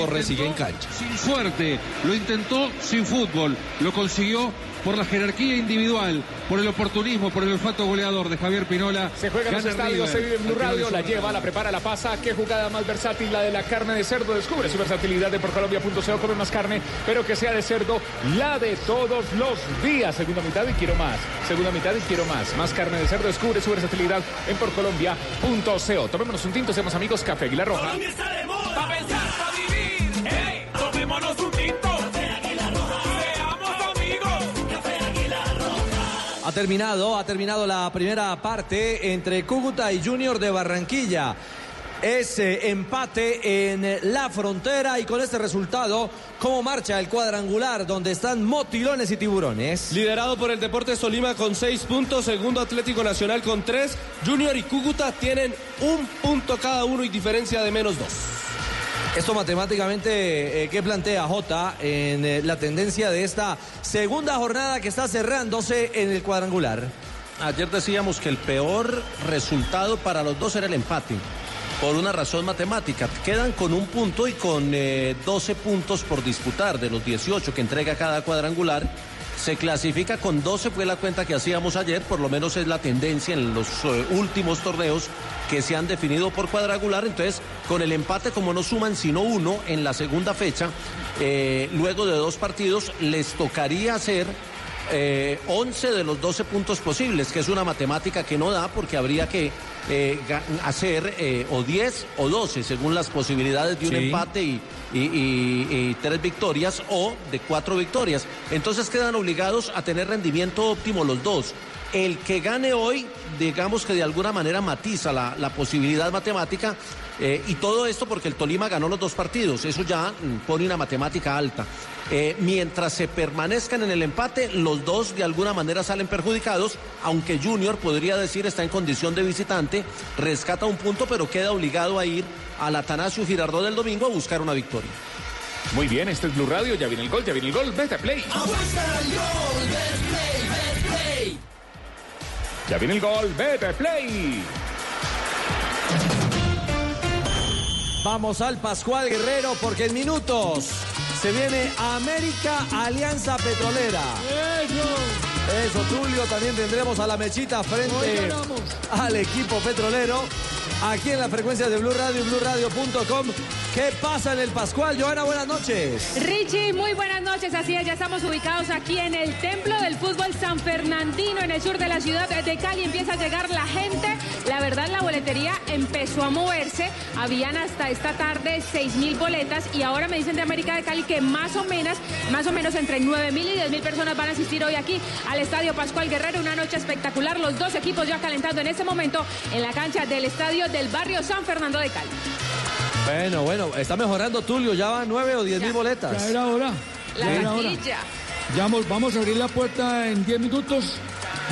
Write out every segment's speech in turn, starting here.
Borre sigue en cancha. Sin suerte, lo intentó sin fútbol, lo consiguió por la jerarquía individual, por el oportunismo, por el olfato goleador de Javier Pinola. Se juega en los estadios, se vive en Blue Radio, la lleva, la prepara, la pasa. Qué jugada más versátil, la de la carne de cerdo. Descubre su versatilidad de porcolombia.co, come más carne, pero que sea de cerdo, la de todos los días. Segunda mitad y quiero más. Segunda mitad y quiero más. Más carne de cerdo, descubre su versatilidad en porcolombia.co. Tomémonos un tinto, seamos amigos, Café Aguilar Roja. Ha terminado, ha terminado la primera parte entre Cúcuta y Junior de Barranquilla. Ese empate en la frontera y con este resultado, ¿cómo marcha el cuadrangular donde están motilones y tiburones? Liderado por el Deportes Tolima con seis puntos, segundo Atlético Nacional con tres, Junior y Cúcuta tienen un punto cada uno y diferencia de menos dos. Esto matemáticamente, eh, ¿qué plantea Jota en eh, la tendencia de esta segunda jornada que está cerrándose en el cuadrangular? Ayer decíamos que el peor resultado para los dos era el empate, por una razón matemática. Quedan con un punto y con eh, 12 puntos por disputar de los 18 que entrega cada cuadrangular. Se clasifica con 12, fue la cuenta que hacíamos ayer, por lo menos es la tendencia en los eh, últimos torneos que se han definido por cuadrangular. Entonces, con el empate, como no suman sino uno en la segunda fecha, eh, luego de dos partidos, les tocaría hacer eh, 11 de los 12 puntos posibles, que es una matemática que no da porque habría que eh, hacer eh, o 10 o 12 según las posibilidades de un Sí. empate y, y- y- y tres victorias o de cuatro victorias. Entonces quedan obligados a tener rendimiento óptimo los dos. El que gane hoy, digamos que de alguna manera matiza la, la posibilidad matemática eh, y todo esto porque el Tolima ganó los dos partidos. Eso ya mm, pone una matemática alta. Eh, mientras se permanezcan en el empate, los dos de alguna manera salen perjudicados, aunque Junior podría decir está en condición de visitante, rescata un punto, pero queda obligado a ir al Atanasio Girardot del domingo a buscar una victoria. Muy bien, este es Blue Radio, ya viene el gol, ya viene el gol, vete a play. Ya viene el gol, a play. Vamos al Pascual Guerrero porque en minutos se viene América Alianza Petrolera. Eso, Tulio, también tendremos a la mechita frente al equipo petrolero. Aquí en la frecuencia de Blue Radio y BlueRadio.com. ¿Qué pasa en el Pascual? Joana, buenas noches. Richie, muy buenas noches. Así es, ya estamos ubicados aquí en el Templo del Fútbol San Fernandino, en el sur de la ciudad de Cali. Empieza a llegar la gente. La verdad, la boletería empezó a moverse. Habían hasta esta tarde 6 mil boletas y ahora me dicen de América de Cali que más o menos, más o menos entre 9 mil y 10 mil personas van a asistir hoy aquí al Estadio Pascual Guerrero. Una noche espectacular. Los dos equipos ya calentando en este momento en la cancha del Estadio del barrio San Fernando de Cali. Bueno, bueno, está mejorando Tulio. Ya van 9 o 10 mil boletas. Ya era hora. La Ya era hora. Ya vamos, vamos a abrir la puerta en 10 minutos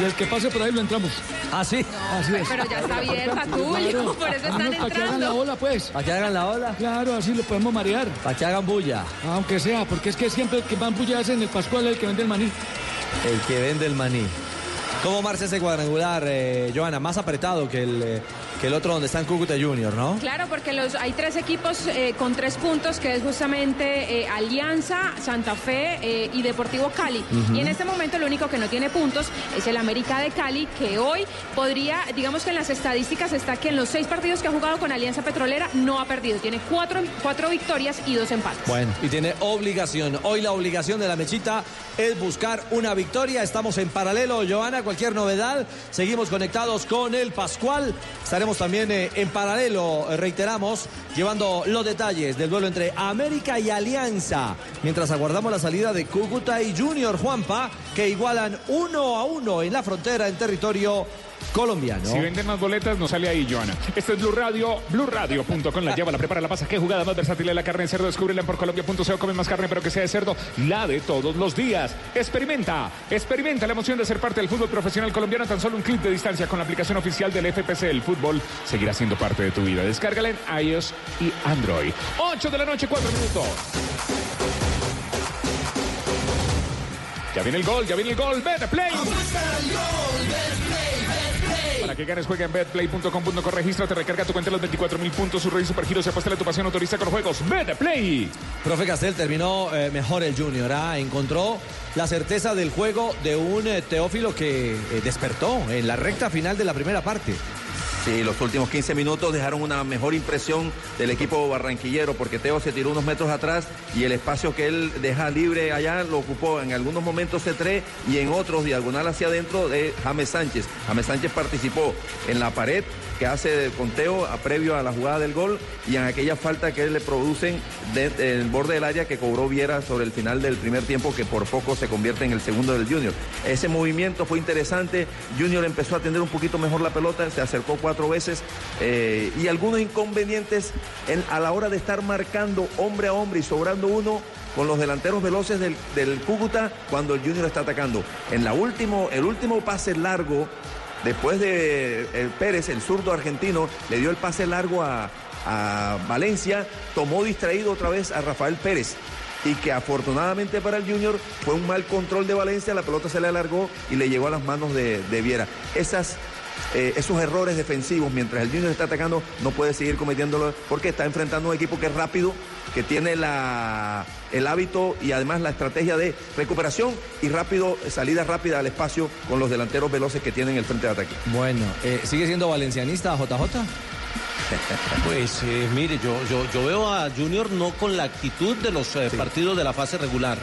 y el que pase por ahí lo entramos. ¿Ah, sí? Así es. Pero ya está abierta, Tulio. Claro. Por eso Ah, están no, Para que hagan la entrando. ola, pues. Para que hagan la ola, Claro, así lo podemos marear. para que hagan bulla. Aunque sea, porque es que siempre el que van bullas en el Pascual es el que vende el maní. El que vende el maní. ¿Cómo marcha ese cuadrangular, eh, Joana? Más apretado que el, eh, que el otro donde están Cúcuta Junior, ¿no? Claro, porque los, hay tres equipos eh, con tres puntos, que es justamente eh, Alianza, Santa Fe eh, y Deportivo Cali. Y en este momento el único que no tiene puntos es el América de Cali, que hoy podría, digamos que en las estadísticas está que en los seis partidos que ha jugado con Alianza Petrolera no ha perdido. Tiene cuatro, cuatro victorias y dos empates. Bueno, y tiene obligación. Hoy la obligación de la mechita es buscar una victoria. Estamos en paralelo, Joana. Cualquier novedad, seguimos conectados con el Pascual. Estaremos también eh, en paralelo, eh, reiteramos, llevando los detalles del duelo entre América y Alianza. Mientras aguardamos la salida de Cúcuta y Junior Juanpa, que igualan uno a uno en la frontera en territorio colombiano. Si venden más boletas, no sale ahí, Joana. Este es Blue Radio, BlueRadio.com. La lleva, la prepara, la pasa. Qué jugada más versátil de la carne de cerdo. Descúbrela en porcolombia.co. Come más carne, pero que sea de cerdo. La de todos los días. Experimenta, experimenta la emoción de ser parte del fútbol profesional colombiano tan solo un clic de distancia con la aplicación oficial del FPC. El fútbol seguirá siendo parte de tu vida. Descárgala en iOS y Android. 8 de la noche, 4 minutos. Ya viene el gol, ya viene el gol. Vete, play. Para que ganes, juega en betplay.com.co, regístrate, recarga tu cuenta los 24 mil puntos, su rey supergiros, se apuesta tu pasión, autoriza con juegos. Betplay. Profe Castel terminó eh, mejor el Junior, ¿ah? encontró la certeza del juego de un eh, Teófilo que eh, despertó en la recta final de la primera parte. Sí, los últimos 15 minutos dejaron una mejor impresión del equipo barranquillero porque Teo se tiró unos metros atrás y el espacio que él deja libre allá lo ocupó en algunos momentos C3 y en otros diagonal hacia adentro de James Sánchez. James Sánchez participó en la pared que hace con Teo a previo a la jugada del gol y en aquella falta que le producen del el borde del área que cobró Viera sobre el final del primer tiempo que por poco se convierte en el segundo del Junior. Ese movimiento fue interesante, Junior empezó a atender un poquito mejor la pelota, se acercó cuatro veces eh, y algunos inconvenientes en- a la hora de estar marcando hombre a hombre y sobrando uno con los delanteros veloces del, del Cúcuta cuando el Junior está atacando. En la último, el último pase largo, después de Pérez, el zurdo argentino, le dio el pase largo a, a Valencia, tomó distraído otra vez a Rafael Pérez. Y que afortunadamente para el Junior fue un mal control de Valencia, la pelota se le alargó y le llegó a las manos de, de Viera. Esas eh, esos errores defensivos mientras el Junior está atacando no puede seguir cometiéndolo porque está enfrentando a un equipo que es rápido, que tiene la, el hábito y además la estrategia de recuperación y rápido, salida rápida al espacio con los delanteros veloces que tienen el frente de ataque. Bueno, eh, ¿sigue siendo valencianista JJ? Pues eh, mire, yo, yo, yo veo a Junior no con la actitud de los eh, partidos de la fase regular.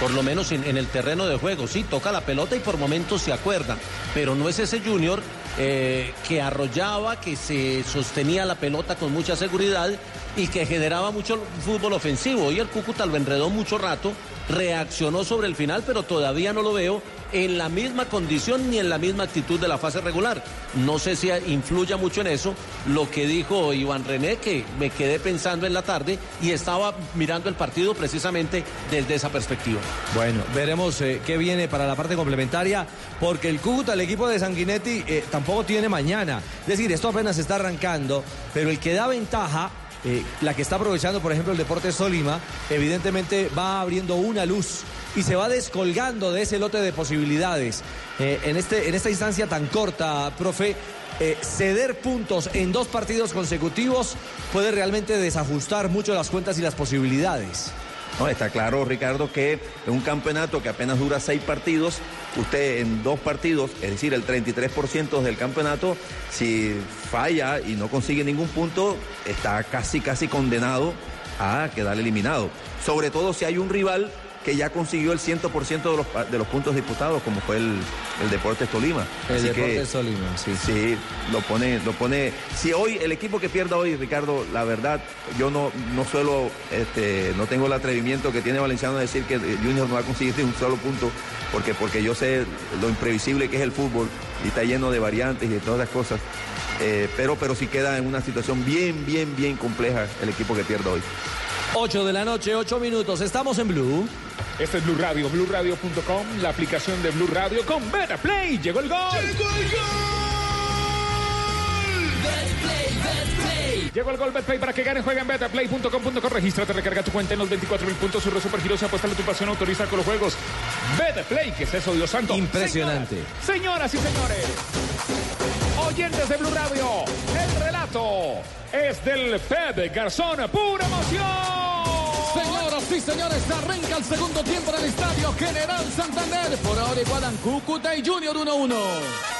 Por lo menos en, en el terreno de juego, sí, toca la pelota y por momentos se acuerda, pero no es ese Junior eh, que arrollaba, que se sostenía la pelota con mucha seguridad y que generaba mucho fútbol ofensivo. Y el Cúcuta lo enredó mucho rato, reaccionó sobre el final, pero todavía no lo veo en la misma condición ni en la misma actitud de la fase regular. No sé si influya mucho en eso lo que dijo Iván René, que me quedé pensando en la tarde y estaba mirando el partido precisamente desde esa perspectiva. Bueno, veremos eh, qué viene para la parte complementaria, porque el Cúcuta, el equipo de Sanguinetti, eh, tampoco tiene mañana. Es decir, esto apenas está arrancando, pero el que da ventaja, eh, la que está aprovechando, por ejemplo, el Deportes Tolima, evidentemente va abriendo una luz y se va descolgando de ese lote de posibilidades. Eh, en, este, en esta instancia tan corta, profe, eh, ceder puntos en dos partidos consecutivos puede realmente desajustar mucho las cuentas y las posibilidades. No, está claro, Ricardo, que un campeonato que apenas dura seis partidos, usted en dos partidos, es decir, el 33% del campeonato, si falla y no consigue ningún punto, está casi, casi condenado a quedar eliminado. Sobre todo si hay un rival que ya consiguió el 100% de los, de los puntos disputados, como fue el, el Deportes Tolima. El Así que- Deportes Tolima, sí. Sí, lo pone, lo pone. Si hoy, el equipo que pierda hoy, Ricardo, la verdad, yo no, no suelo, este, no tengo el atrevimiento que tiene Valenciano de decir que Junior no va a conseguir ni un solo punto, porque, porque yo sé lo imprevisible que es el fútbol y está lleno de variantes y de todas las cosas. Eh, pero, pero sí queda en una situación bien, bien, bien compleja el equipo que pierda hoy. 8 de la noche, 8 minutos. Estamos en Blue. Este es Blue Radio, BlueRadio.com, la aplicación de Blue Radio con Beta Play. Llegó el gol. Llegó el gol Betplay para que gane, juega en betplay.com.co, regístrate, recarga tu cuenta en los 24 mil puntos, surre supergiros, apuesta tu pasión, autoriza con los juegos. Betplay, ¿qué es eso, Dios santo? Impresionante. Señoras, señoras y señores, oyentes de Blue Radio, el relato es del Pep Garzón, pura emoción. Señoras y señores, arranca el segundo tiempo en el estadio General Santander. Por ahora igualan Cúcuta y Junior 1-1.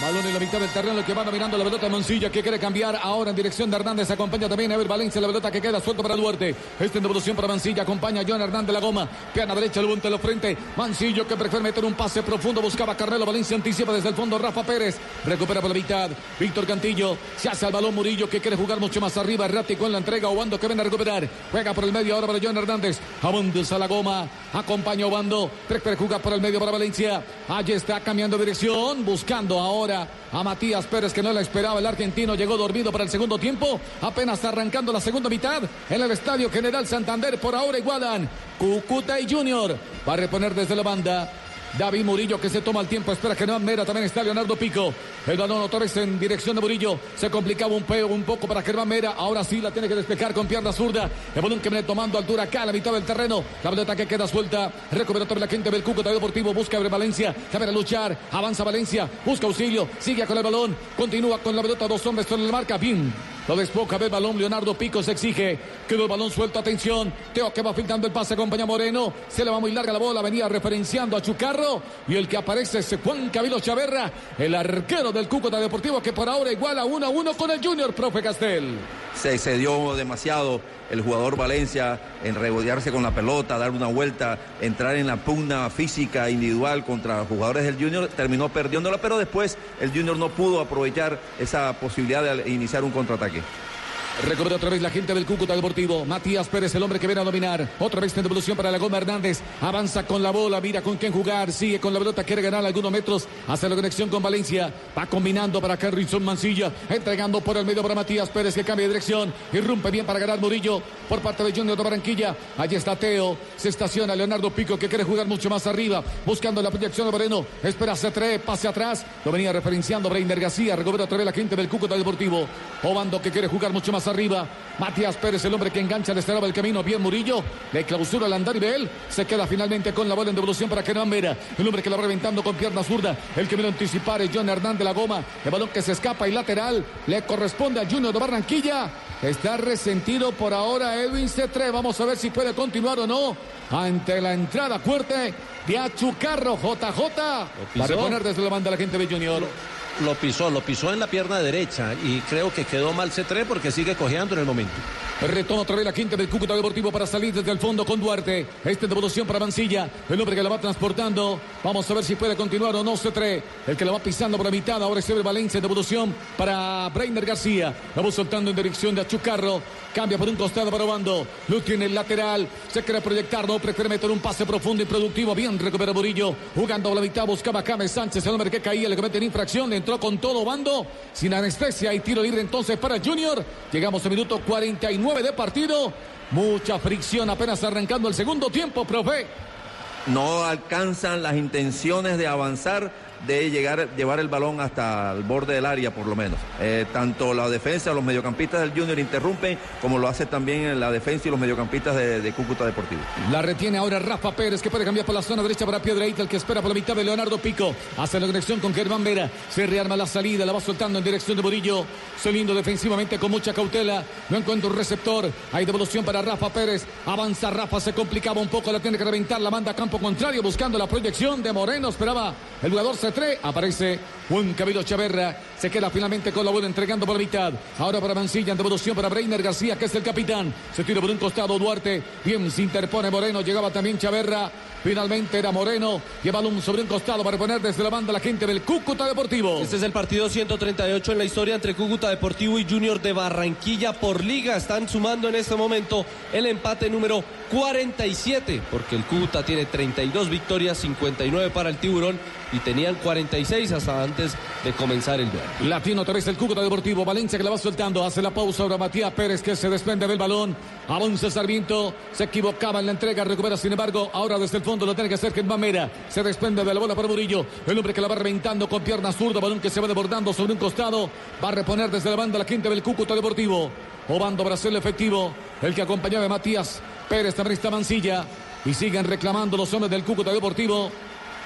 Balón en la mitad del terreno, que va mirando la pelota Mancilla, que quiere cambiar ahora en dirección de Hernández. Acompaña también a Ever Valencia, la pelota que queda suelto para Duarte. Esta en devolución para Mancilla, acompaña a John Hernández la goma. Pierna derecha, el bunte lo frente. Mancillo que prefiere meter un pase profundo, buscaba Carmelo Valencia, anticipa desde el fondo Rafa Pérez. Recupera por la mitad. Víctor Cantillo, se hace al balón Murillo, que quiere jugar mucho más arriba. Errático en la entrega, Obando que viene a recuperar. Juega por el medio ahora para John Hernández. Abundes a la goma, acompaña Obando. Prefiere jugar por el medio para Valencia. Allí está cambiando dirección, buscando ahora a Matías Pérez que no la esperaba el argentino, llegó dormido para el segundo tiempo, apenas arrancando la segunda mitad en el Estadio General Santander, por ahora igualan Cúcuta y Junior, va a reponer desde la banda. David Murillo que se toma el tiempo, espera que no Mera, también está Leonardo Pico. El balón otra vez en dirección de Murillo. Se complicaba un, peo, un poco para Germán Mera. Ahora sí la tiene que despejar con pierna zurda. El balón que viene tomando altura acá a la mitad del terreno. La pelota que queda suelta. Recupera toda la gente del Cúcuta Deportivo. Busca Valencia. Cabe a luchar. Avanza Valencia. Busca auxilio. Sigue con el balón. Continúa con la pelota. Dos hombres sobre la marca. Bien. Lo despoca el balón. Leonardo Pico se exige. Quedó el balón suelto. Atención. Teo que va filtrando el pase. Acompaña Moreno. Se le va muy larga la bola. Venía referenciando a Chucarro. Y el que aparece es Juan Camilo Chaverra. El arquero del Cúcuta Deportivo que por ahora iguala 1 a 1 con el Junior, profe Castel. Se excedió demasiado el jugador Valencia en regodearse con la pelota, dar una vuelta, entrar en la pugna física individual contra jugadores del Junior, terminó perdiéndola, pero después el Junior no pudo aprovechar esa posibilidad de iniciar un contraataque. Recuerda otra vez la gente del Cúcuta Deportivo. Matías Pérez, el hombre que viene a dominar. Otra vez en devolución para la Goma Hernández. Avanza con la bola, mira con quién jugar. Sigue con la pelota, quiere ganar algunos metros. Hace la conexión con Valencia. Va combinando para Carrizón Mancilla. Entregando por el medio para Matías Pérez que cambia de dirección. Irrumpe bien para ganar Murillo por parte de Junior de Barranquilla. Allí está Teo. Se estaciona Leonardo Pico que quiere jugar mucho más arriba. Buscando la proyección de Moreno. Espera, se trae, pase atrás. Lo venía referenciando Breiner García. Recupera otra vez la gente del Cúcuta Deportivo. Obando que quiere jugar mucho más arriba. Matías Pérez, el hombre que engancha, le cerraba el camino. Bien Murillo, le clausura el andar y él se queda finalmente con la bola en devolución para Kenan Vera. El hombre que la va reventando con pierna zurda. El que vino a anticipar es John Hernández la goma. El balón que se escapa y lateral le corresponde a Junior de Barranquilla. Está resentido por ahora Edwin C3. Vamos a ver si puede continuar o no. Ante la entrada fuerte de Achucarro JJ. Para poner desde la banda la gente de Junior lo pisó, lo pisó en la pierna derecha y creo que quedó mal C3 porque sigue cojeando en el momento. Retoma otra vez la quinta del Cúcuta Deportivo para salir desde el fondo con Duarte. Este devolución para Mancilla, el hombre que la va transportando. Vamos a ver si puede continuar o no C3. El que la va pisando por la mitad. Ahora es Valencia, devolución para Brainer García. La va soltando en dirección de Achucarro. Cambia por un costado para Obando. Lo tiene el lateral. Se quiere proyectar, no prefiere meter un pase profundo y productivo. Bien recupera Murillo. Jugando a la mitad, buscaba James Sánchez, el hombre que caía, le comete en infracción. Con todo Bando. Sin anestesia y tiro libre entonces para Junior. Llegamos a minuto 49 de partido. Mucha fricción apenas arrancando el segundo tiempo, profe. No alcanzan las intenciones de avanzar de llegar, llevar el balón hasta el borde del área, por lo menos. Eh, tanto la defensa, los mediocampistas del Junior interrumpen, como lo hace también la defensa y los mediocampistas de, Cúcuta Deportivo. La retiene ahora Rafa Pérez, que puede cambiar por la zona derecha para Piedraíta, el que espera por la mitad de Leonardo Pico. Hace la conexión con Germán Vera. Se rearma la salida, la va soltando en dirección de Murillo. Solindo defensivamente con mucha cautela. No encuentra un receptor. Hay devolución para Rafa Pérez. Avanza Rafa, se complicaba un poco, la tiene que reventar, la manda a campo contrario, buscando la proyección de Moreno. Esperaba el jugador Aparece Juan Camilo Chaverra. Se queda finalmente con la bola entregando por la mitad. Ahora para Mancilla en devolución para Breiner García, que es el capitán. Se tira por un costado Duarte. Bien se interpone Moreno. Llegaba también Chaverra. Finalmente era Moreno. Lleva balón sobre un costado para poner desde la banda la gente del Cúcuta Deportivo. Este es el partido 138 en la historia entre Cúcuta Deportivo y Junior de Barranquilla por liga. Están sumando en este momento el empate número 47, porque el Cúcuta tiene 32 victorias, 59 para el Tiburón y tenían 46 hasta antes de comenzar el duelo. Latino otra vez el Cúcuta Deportivo. Valencia que la va soltando. Hace la pausa ahora Matías Pérez que se desprende del balón. Avanza Sarmiento. Se equivocaba en la entrega. Recupera sin embargo. Ahora desde el fondo lo tiene que hacer Germán Mera. Se desprende de la bola para Murillo. El hombre que la va reventando con pierna zurda. Balón que se va desbordando sobre un costado. Va a reponer desde la banda la quinta del Cúcuta Deportivo. Obando Brasil efectivo. El que acompañaba a Matías Pérez también está Mancilla. Y siguen reclamando los hombres del Cúcuta Deportivo.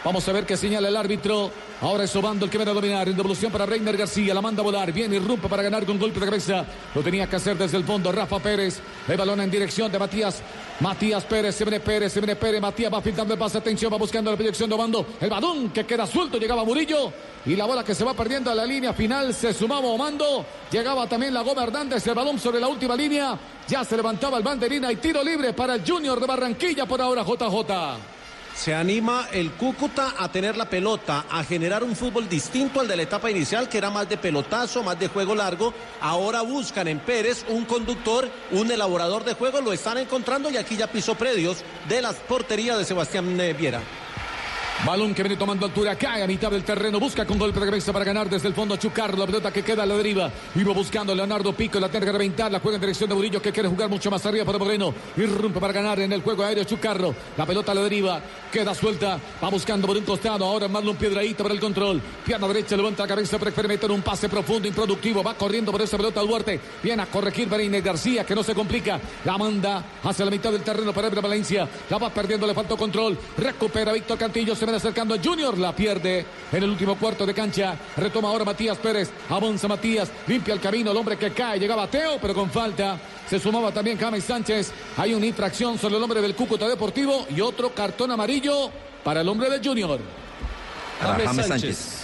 Vamos a ver qué señala el árbitro. Ahora es Obando el que viene a dominar. En devolución para Reiner García. La manda a volar. Viene y rompe para ganar con golpe de cabeza. Lo tenía que hacer desde el fondo. Rafa Pérez. El balón en dirección de Matías. Matías Pérez. Se viene Pérez. Se viene Pérez. Matías va filtrando el pase. Atención. Va buscando la proyección de Obando. El balón que queda suelto. Llegaba Murillo. Y la bola que se va perdiendo a la línea final. Se sumaba Obando. Llegaba también la Goma Hernández. El balón sobre la última línea. Ya se levantaba el banderina y tiro libre para el Junior de Barranquilla por ahora JJ. Se anima el Cúcuta a tener la pelota, a generar un fútbol distinto al de la etapa inicial, que era más de pelotazo, más de juego largo. Ahora buscan en Pérez un conductor, un elaborador de juego, lo están encontrando y aquí ya pisó predios de las porterías de Sebastián eh, Viera. Balón que viene tomando altura, cae a mitad del terreno, busca con golpe de cabeza para ganar desde el fondo a Chucarro, la pelota que queda a la deriva. Iba buscando Leonardo Pico, la tiene que reventar, la juega en dirección de Murillo que quiere jugar mucho más arriba para Moreno. Irrumpe para ganar en el juego aéreo Chucarro. La pelota a la deriva, queda suelta, va buscando por un costado, ahora Marlon Piedraíta para el control. Pierna derecha, levanta la cabeza para experimentar un pase profundo, improductivo, va corriendo por esa pelota Duarte. Viene a corregir Bereine García, que no se complica. La manda hacia la mitad del terreno para Ebra Valencia. La va perdiendo, le faltó control. Recupera Víctor Cantillo, se acercando a Junior, la pierde en el último cuarto de cancha. Retoma ahora Matías Pérez, avanza Matías, limpia el camino, el hombre que cae, llegaba Teo, pero con falta. Se sumaba también James Sánchez. Hay una infracción sobre el hombre del Cúcuta Deportivo y otro cartón amarillo para el hombre del Junior. Para James Sánchez.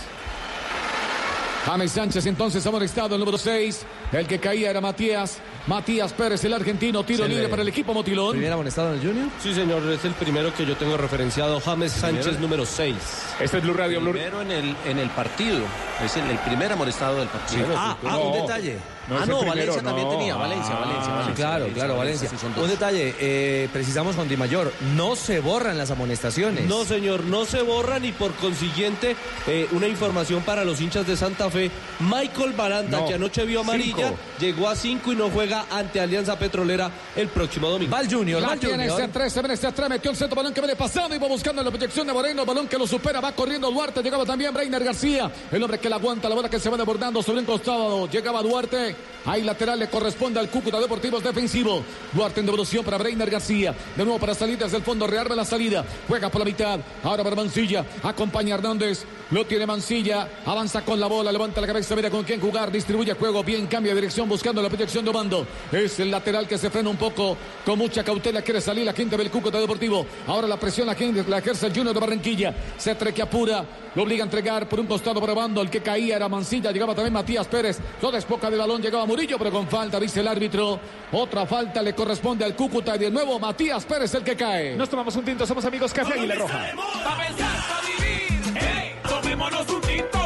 James Sánchez entonces amonestado el número 6. El que caía era Matías. Matías Pérez, el argentino, tiro Se libre le- para el equipo Motilón. ¿Primer amonestado en el Junior? Sí, señor, es el primero que yo tengo referenciado. James Sánchez, número 6. Este es Blue Radio, Blue Primero en el, en el partido. Es el, el primer amonestado del partido. Ah, ah, un detalle. No ah, no, primero, Valencia también tenía. Valencia, Ah, Valencia, Sí, Valencia. claro, claro, Valencia. sí. Un detalle, eh, precisamos con Di Mayor, no se borran las amonestaciones. No, señor, no se borran y por consiguiente, eh, una información para los hinchas de Santa Fe. Michael Baranda, No, que anoche vio amarilla, cinco. llegó a 5 y no juega ante Alianza Petrolera el próximo domingo. Va el Junior, va La el tiene Junior. este 3, se viene este 3, metió el centro balón que viene pasando y va buscando la proyección de Moreno, balón que lo supera, va corriendo Duarte, llegaba también Breiner García, el hombre que la aguanta, la bola que se va desbordando sobre un costado, llegaba Duarte, ahí lateral le corresponde al Cúcuta Deportivo es defensivo, Duarte en devolución para Breiner García, de nuevo para salir desde el fondo, rearma la salida, juega por la mitad, ahora para Mancilla, acompaña a Hernández, lo tiene Mancilla, avanza con la bola, levanta la cabeza, mira con quién jugar, distribuye juego, bien, cambia de dirección buscando la proyección de Obando, es el lateral que se frena un poco, con mucha cautela quiere salir la quinta del Cúcuta Deportivo. Ahora la presión la, gente- la ejerce el Junior de Barranquilla. Se que apura, lo obliga a entregar por un costado para Bando. El que caía era Mancilla, llegaba también Matías Pérez. Lo despoca del balón, llegaba Murillo, pero con falta, dice el árbitro. Otra falta le corresponde al Cúcuta y de nuevo Matías Pérez el que cae. Nos tomamos un tinto, somos amigos Café Águila Roja. Pa' pensar, pa' vivir. Ey, tomémonos un tinto.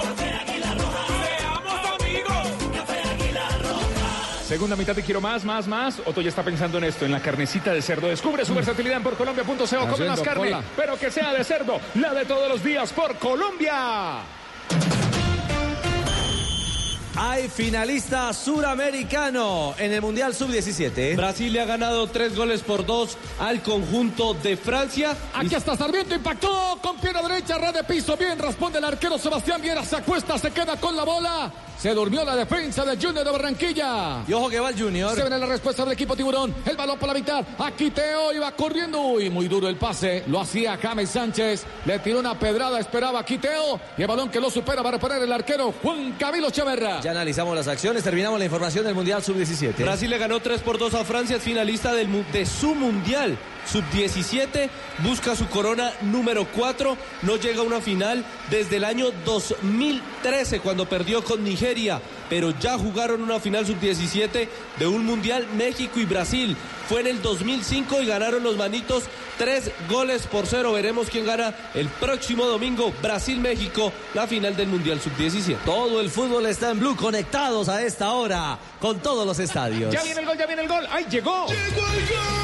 Segunda mitad de quiero más, más, más. Otto ya está pensando en esto, en la carnecita de cerdo. Descubre su versatilidad en porcolombia.co. Come más carne, pero que sea de cerdo. La de todos los días por Colombia. Hay finalista suramericano en el Mundial Sub-17. Brasil le ha ganado tres goles por dos al conjunto de Francia. Aquí está Sarmiento, impactó con pierna derecha, red de piso, bien responde el arquero Sebastián Viera, se acuesta, se queda con la bola, se durmió la defensa de Junior de Barranquilla. Y ojo que va el Junior. Se viene la respuesta del equipo tiburón. El balón por la mitad. Aquí Teo iba corriendo. Uy, muy duro el pase. Lo hacía James Sánchez. Le tiró una pedrada. Esperaba aquí Teo. Y el balón que lo supera va a reponer el arquero Juan Camilo Echeverra. Ya analizamos las acciones, terminamos la información del Mundial Sub-17. Brasil le ganó 3 por 2 a Francia, es finalista del, de su mundial. Sub-17 busca su corona número 4, no llega a una final desde el año 2013 cuando perdió con Nigeria, pero ya jugaron una final sub-17 de un mundial México y Brasil. Fue en el 2005 y ganaron los manitos 3 goles por 0. Veremos quién gana el próximo domingo, Brasil-México, la final del mundial sub-17. Todo el fútbol está en Blue, conectados a esta hora con todos los estadios. Ya viene el gol, ya viene el gol. ¡Ay, llegó! Llegó el gol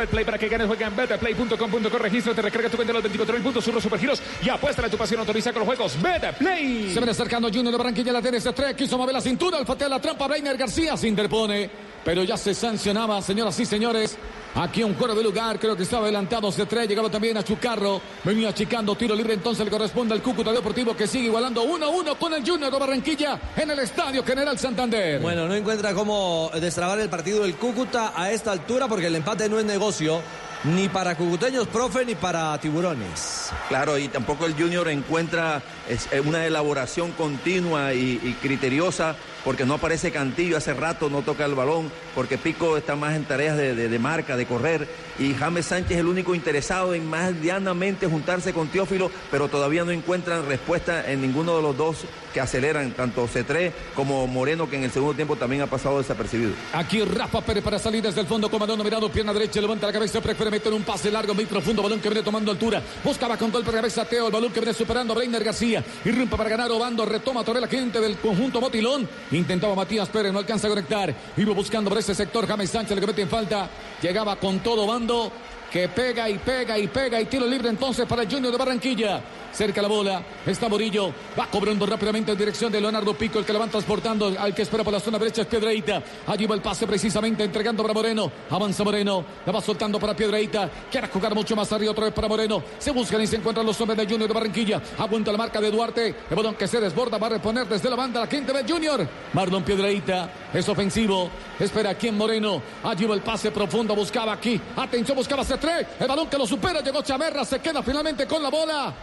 Betplay para que ganes. Juega en betplay.com.co. Regístrate, recarga tu cuenta los 24 mil puntos, surros supergiros y apuesta a tu pasión. Autoriza con los juegos. Betplay. Se viene acercando Junior de Barranquilla, la tiene este tres, quiso mover la cintura, al patear la trampa, Breiner García se interpone, pero ya se sancionaba, señoras y señores. Aquí un cuero de lugar, creo que estaba adelantado C3, llegaba también a Chucarro, venía achicando, tiro libre, entonces le corresponde al Cúcuta Deportivo que sigue igualando 1-1 con el Junior de Barranquilla en el Estadio General Santander. Bueno, no encuentra cómo destrabar el partido del Cúcuta a esta altura porque el empate no es negocio ni para cucuteños, profe, ni para tiburones. Claro, y tampoco el Junior encuentra eh, una elaboración continua y, criteriosa, porque no aparece Cantillo, hace rato no toca el balón, porque Pico está más en tareas de, de- de marca, de correr, y James Sánchez es el único interesado en más llanamente juntarse con Teófilo, pero todavía no encuentran respuesta en ninguno de los dos que aceleran tanto C3 como Moreno, que en el segundo tiempo también ha pasado desapercibido. Aquí Rafa Pérez para salir desde el fondo, con balón mirado, pierna derecha, levanta la cabeza, prefiere meter un pase largo, muy profundo, balón que viene tomando altura, buscaba con golpe de cabeza Teo, el balón que viene superando a Breiner García, irrumpe para ganar Obando, retoma Torre la gente del conjunto Motilón, intentaba Matías Pérez, no alcanza a conectar, iba buscando por ese sector James Sánchez, le que mete en falta, llegaba con todo Obando, que pega y pega y pega y tiro libre entonces para el Junior de Barranquilla. Cerca la bola, está Morillo, va cobrando rápidamente en dirección de Leonardo Pico, el que la van transportando al que espera por la zona derecha es Piedreita. Allí va el pase precisamente entregando para Moreno, avanza Moreno, la va soltando para Piedreita, quiere jugar mucho más arriba otra vez para Moreno, se buscan y se encuentran los hombres del Junior de Barranquilla, aguanta la marca de Duarte, el balón que se desborda, va a reponer desde la banda la gente del Junior, Marlon Piedreita, es ofensivo, espera aquí en Moreno, allí va el pase profundo, buscaba aquí, atención, buscaba C3, el balón que lo supera, llegó Chaverra, se queda finalmente con la bola.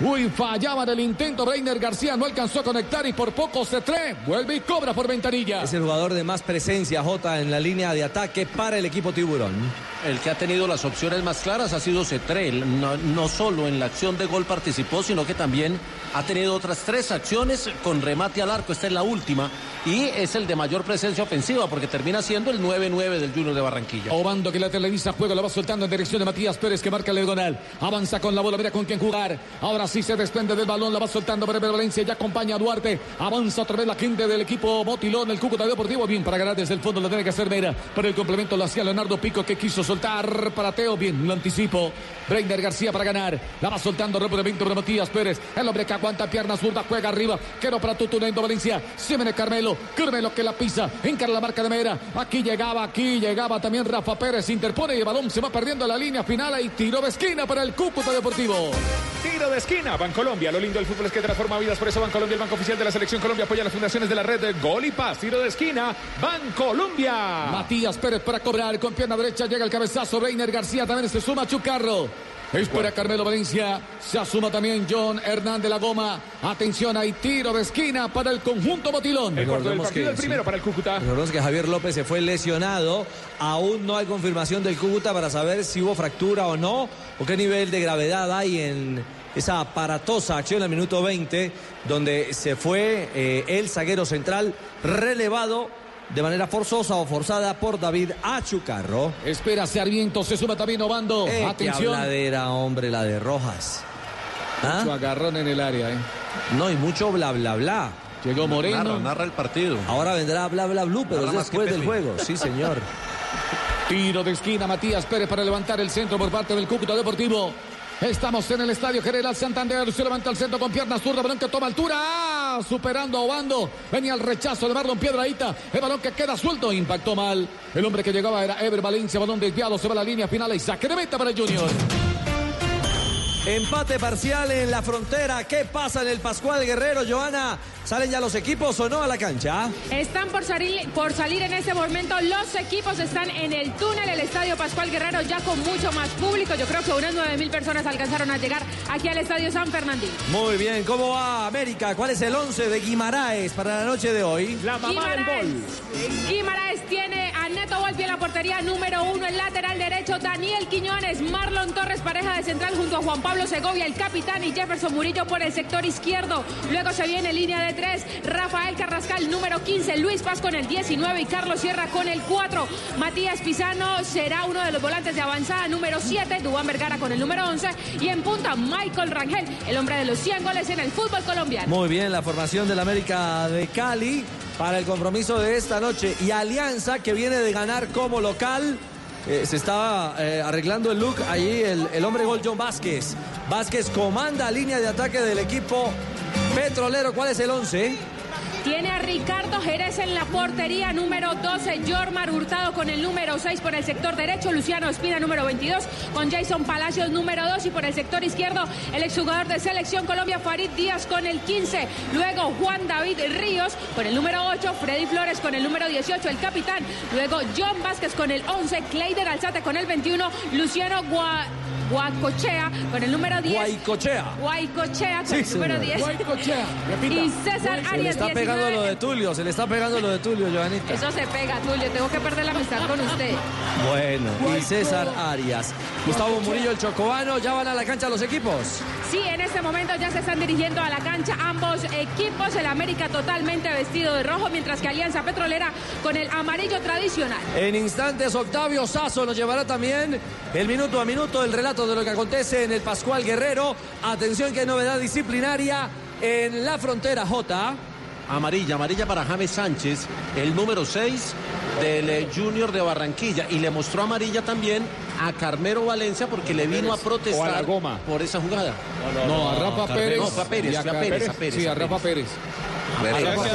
Uy, fallaba en el intento. Reiner García no alcanzó a conectar y por poco se trae. Vuelve y cobra por ventanilla. Es el jugador de más presencia, Jota, en la línea de ataque para el equipo Tiburón. El que ha tenido las opciones más claras ha sido Cetrel. No, no solo en la acción de gol participó, sino que también ha tenido otras tres acciones con remate al arco. Esta es la última. Y es el de mayor presencia ofensiva porque termina siendo el 9-9 del Junior de Barranquilla. Obando que la televisa juega, la va soltando en dirección de Matías Pérez que marca el diagonal. Avanza con la bola, mira con quién jugar. Ahora sí se desprende del balón, la va soltando para Valencia, ya acompaña a Duarte. Avanza otra vez la gente del equipo Motilón, el Cúcuta Deportivo. Bien para ganar desde el fondo, lo tiene que hacer Mera. Pero el complemento lo hacía Leonardo Pico que quiso soltar para Teo. Bien, lo anticipo. Breiner García para ganar. La va soltando rápidamente para Matías Pérez. El hombre que aguanta pierna zurda, juega arriba. Quedó para Tutunendo Valencia. Siemene Carmelo. Carmelo que la pisa. Encara la marca de Mera. Aquí llegaba, aquí llegaba también Rafa Pérez. Interpone y el balón se va perdiendo la línea final. Y tiro de esquina para el Cúcuta Deportivo. Tiro de esquina, Bancolombia. Lo lindo del fútbol es que transforma vidas. Por eso Bancolombia, el banco oficial de la selección Colombia, apoya las fundaciones de la red de Gol y Paz. Tiro de esquina, Bancolombia. Matías Pérez para cobrar con pierna derecha. Llega el cabezazo. Reiner García también se suma Chucarro. Espera Carmelo Valencia. Se asuma también John Hernández La Goma. Atención, hay tiro de esquina para el conjunto Botilón. El cuarto del Recordemos partido, que- el primero para el Cúcuta. Recordemos que Javier López se fue lesionado. Aún no hay confirmación del Cúcuta para saber si hubo fractura o no, o qué nivel de gravedad hay en esa aparatosa acción al minuto 20, donde se fue eh, el zaguero central relevado de manera forzosa o forzada por David Achucarro. Espera Sarmiento. Se suma también Obando. Eh, qué Atención. habladera, hombre, la de Rojas. ¿Ah? Mucho agarrón en el área. ¿eh? No, y mucho bla, bla, bla. Llegó Moreno. Narra, narra el partido. Ahora vendrá bla, bla, blue, pero Narra es después del juego. Sí, señor. Tiro de esquina, Matías Pérez para levantar el centro por parte del Cúcuta Deportivo. Estamos en el Estadio General Santander. Se levanta el centro con piernas zurda. Balón que toma altura. Superando a Obando. Venía el rechazo de Marlon Piedraíta. El balón que queda suelto. Impactó mal. El hombre que llegaba era Ever Valencia. Balón desviado. Se va la línea final y saque de meta para el Junior. Empate parcial en la frontera. ¿Qué pasa en el Pascual Guerrero, Joana? ¿Salen ya los equipos o no a la cancha? Están por salir, por salir en este momento. Los equipos están en el túnel, el Estadio Pascual Guerrero, ya con mucho más público. Yo creo que unas 9 mil personas alcanzaron a llegar aquí al Estadio San Fernandino. Muy bien, ¿cómo va América? ¿Cuál es el 11 de Guimaraes para la noche de hoy? La mamá del gol. Guimaraes tiene a Neto Volpi en la portería número uno, el lateral derecho, Daniel Quiñones, Marlon Torres, pareja de central junto a Juan Pablo Segovia, el capitán, y Jefferson Murillo por el sector izquierdo. Luego se viene línea de tres, Rafael Carrascal, número 15, Luis Paz con el 19 y Carlos Sierra con el 4. Matías Pisano será uno de los volantes de avanzada, número 7, Dubán Vergara con el número 11 y en punta Michael Rangel, el hombre de los 100 goles en el fútbol colombiano. Muy bien, la formación del América de Cali para el compromiso de esta noche. Y Alianza, que viene de ganar como local. Eh, se estaba eh, arreglando el look allí el, el hombre gol John Vázquez. Vázquez comanda línea de ataque del equipo petrolero. ¿Cuál es el 11? Tiene a Ricardo Jerez en la portería número 12, Jormar Hurtado con el número 6 por el sector derecho, Luciano Espina número 22, con Jason Palacios número 2 y por el sector izquierdo el exjugador de Selección Colombia Farid Díaz con el 15, luego Juan David Ríos con el número 8, Freddy Flores con el número 18, el capitán, luego John Vázquez con el 11, Cleider Alzate con el 21, Luciano Gua- Guacochea con el número 10. Guaycochea. Guaycochea con Sí, el número señor. 10. Guaycochea. Y César Se le Arias está pegando 19. lo de Tulio, se le está pegando lo de Tulio, Joanita. Eso se pega, Tulio. Tengo que perder la amistad con usted. Bueno, y César Arias. Gustavo Murillo, el Chocobano, ya van a la cancha los equipos. Sí, en este momento ya se están dirigiendo a la cancha ambos equipos. El América totalmente vestido de rojo, mientras que Alianza Petrolera con el amarillo tradicional. En instantes, Octavio Sazo nos llevará también el minuto a minuto el relato de lo que acontece en el Pascual Guerrero. Atención que hay novedad disciplinaria en la frontera J. Amarilla, amarilla para James Sánchez, el número 6 del eh, Junior de Barranquilla. Y le mostró amarilla también a Carmelo Valencia porque le vino a protestar O a la goma. por esa jugada. No, a Rafa Carmelo. Pérez. No, a Pérez, a Pérez, a Pérez, Sí, a Rafa Pérez.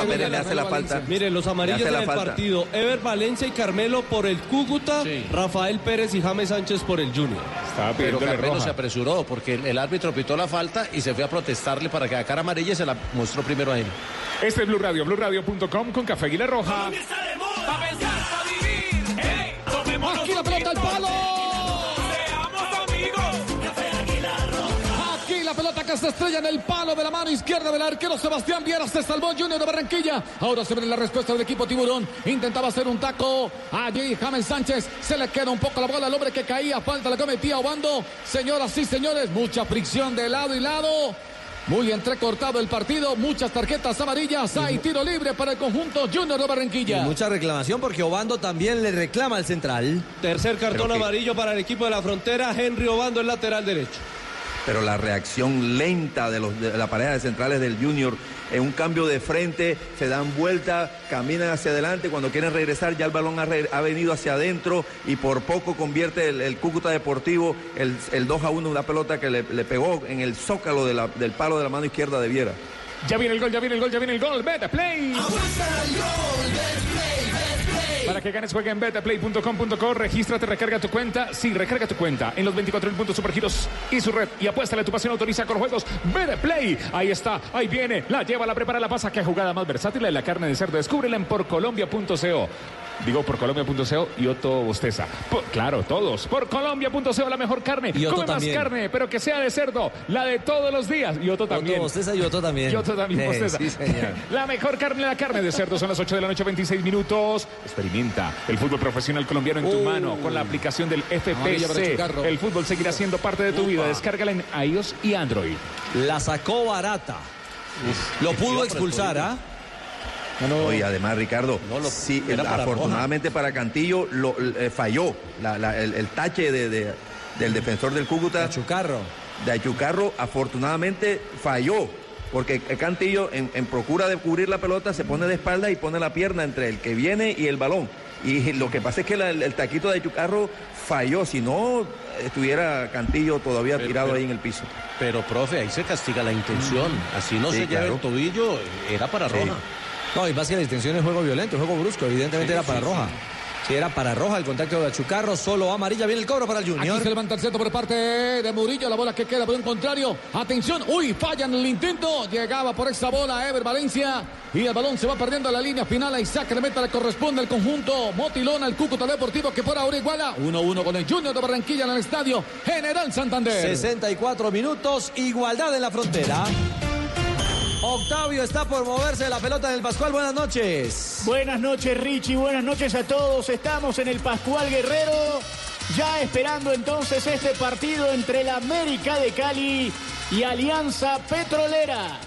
Pérez le hace la falta. Mire, los amarillos del partido. Ever Valencia y Carmelo por el Cúcuta, Sí. Rafael Pérez y James Sánchez por el Junior. Estaba Pero Carmelo se roja. apresuró porque el, el árbitro pitó la falta y se fue a protestarle para que a cara amarilla se la mostró primero a él. Este es Blue Radio, BlueRadio.com con Café Aguila Roja. Que se estrella en el palo de la mano izquierda del arquero Sebastián Viera. Se salvó Junior de Barranquilla. Ahora se ve la respuesta del equipo Tiburón. Intentaba hacer un taco. Allí James Sánchez se le queda un poco la bola al hombre que caía. Falta la cometía Obando. Señoras y señores, mucha fricción de lado y lado. Muy entrecortado el partido, muchas tarjetas amarillas, hay tiro libre para el conjunto Junior de Y Barranquilla. mucha reclamación porque Obando también le reclama al central. Tercer cartón amarillo para el equipo de la frontera, Henry Obando, el lateral derecho. Pero la reacción lenta de, los, de la pareja de centrales del Junior en un cambio de frente, se dan vuelta, caminan hacia adelante, cuando quieren regresar ya el balón ha, re- ha venido hacia adentro y por poco convierte el, el Cúcuta Deportivo el, el 2 a 1, una pelota que le, le pegó en el zócalo de la- del palo de la mano izquierda de Viera. Ya viene el gol, ya viene el gol, ya viene el gol. Beta Play. Para que ganes, juega en betaplay.com.co. Regístrate, recarga tu cuenta. Sí, recarga tu cuenta en los 24 puntos supergiros y su red. Y apuéstale tu pasión, autoriza con juegos. Betaplay. Ahí está, ahí viene. La lleva, la prepara, la pasa. Qué jugada más versátil de la carne de cerdo. Descúbrela en porcolombia.co. Digo por colombia.co y Otto Bosteza. Por- claro, todos. Por colombia.co la mejor carne. Y Otto Come más también. carne, pero que sea de cerdo. La de todos los días. Y Otto también. Otto Bosteza y Otto también. Y otro también Eh, Bosteza. sí, señor. La mejor carne, la carne de cerdo. Son las 8 de la noche, 26 minutos. Experimenta el fútbol profesional colombiano en tu Uh. mano con la aplicación del FPC. El fútbol seguirá siendo parte de tu vida. Descárgala en iOS y Android. La sacó barata. Lo pudo expulsar, ¿ah? Además, Ricardo, No, lo- sí, era para afortunadamente para Cantillo lo, eh, falló la- la- el, el tache de- de- del defensor del Cúcuta. Chucarro. de Ayucarro afortunadamente falló, porque el Cantillo en, en procura de cubrir la pelota se pone de espalda y pone la pierna entre el que viene y el balón. Y lo que pasa es que la- el, el taquito de Ayucarro falló, si no estuviera Cantillo todavía Pero- tirado pero- ahí en el piso. Pero, profe, ahí se castiga la intención. Así no Sí, se lleva claro. el tobillo, era para Sí. roja. No, y más que la intención es juego violento, juego brusco. Evidentemente era para roja. Si era para roja el contacto de Achucarro, solo amarilla. Viene el cobro para el Aquí Junior. se levanta el centro por parte de Murillo. La bola que queda por un contrario. Atención. Uy, falla en el intento. Llegaba por esa bola Ever Valencia. Y el balón se va perdiendo a la línea final. A Isaac le meta le corresponde al conjunto Motilón al Cúcuta Deportivo que por ahora iguala 1-1 con el Junior de Barranquilla en el estadio General Santander. 64 minutos, igualdad en la frontera. Octavio está por moverse la pelota del Pascual. Buenas noches. Buenas noches Richie, buenas noches a todos. Estamos en el Pascual Guerrero, ya esperando entonces este partido entre la América de Cali y Alianza Petrolera.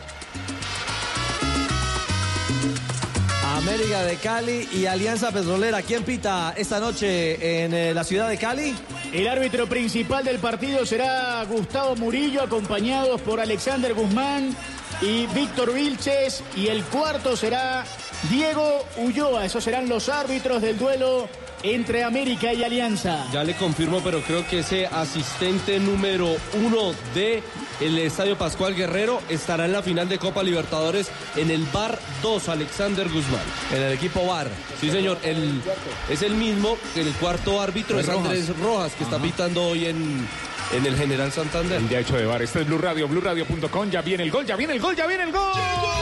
América de Cali y Alianza Petrolera. ¿Quién pita esta noche en eh, la ciudad de Cali? El árbitro principal del partido será Gustavo Murillo, acompañados por Alexander Guzmán y Víctor Vilches. Y el cuarto será Diego Ulloa. Esos serán los árbitros del duelo entre América y Alianza. Ya le confirmo, pero creo que ese asistente número uno de el Estadio Pascual Guerrero estará en la final de Copa Libertadores en el Bar 2, Alexander Guzmán. En el equipo VAR. Sí, señor, el, es el mismo, el cuarto árbitro es, Es Rojas. Andrés Rojas, que está pitando hoy en, en el General Santander. El ya hecho de bar. Este es Blue Radio, BlueRadio.com. Ya viene el gol, ya viene el gol, ya viene el gol. Llegó.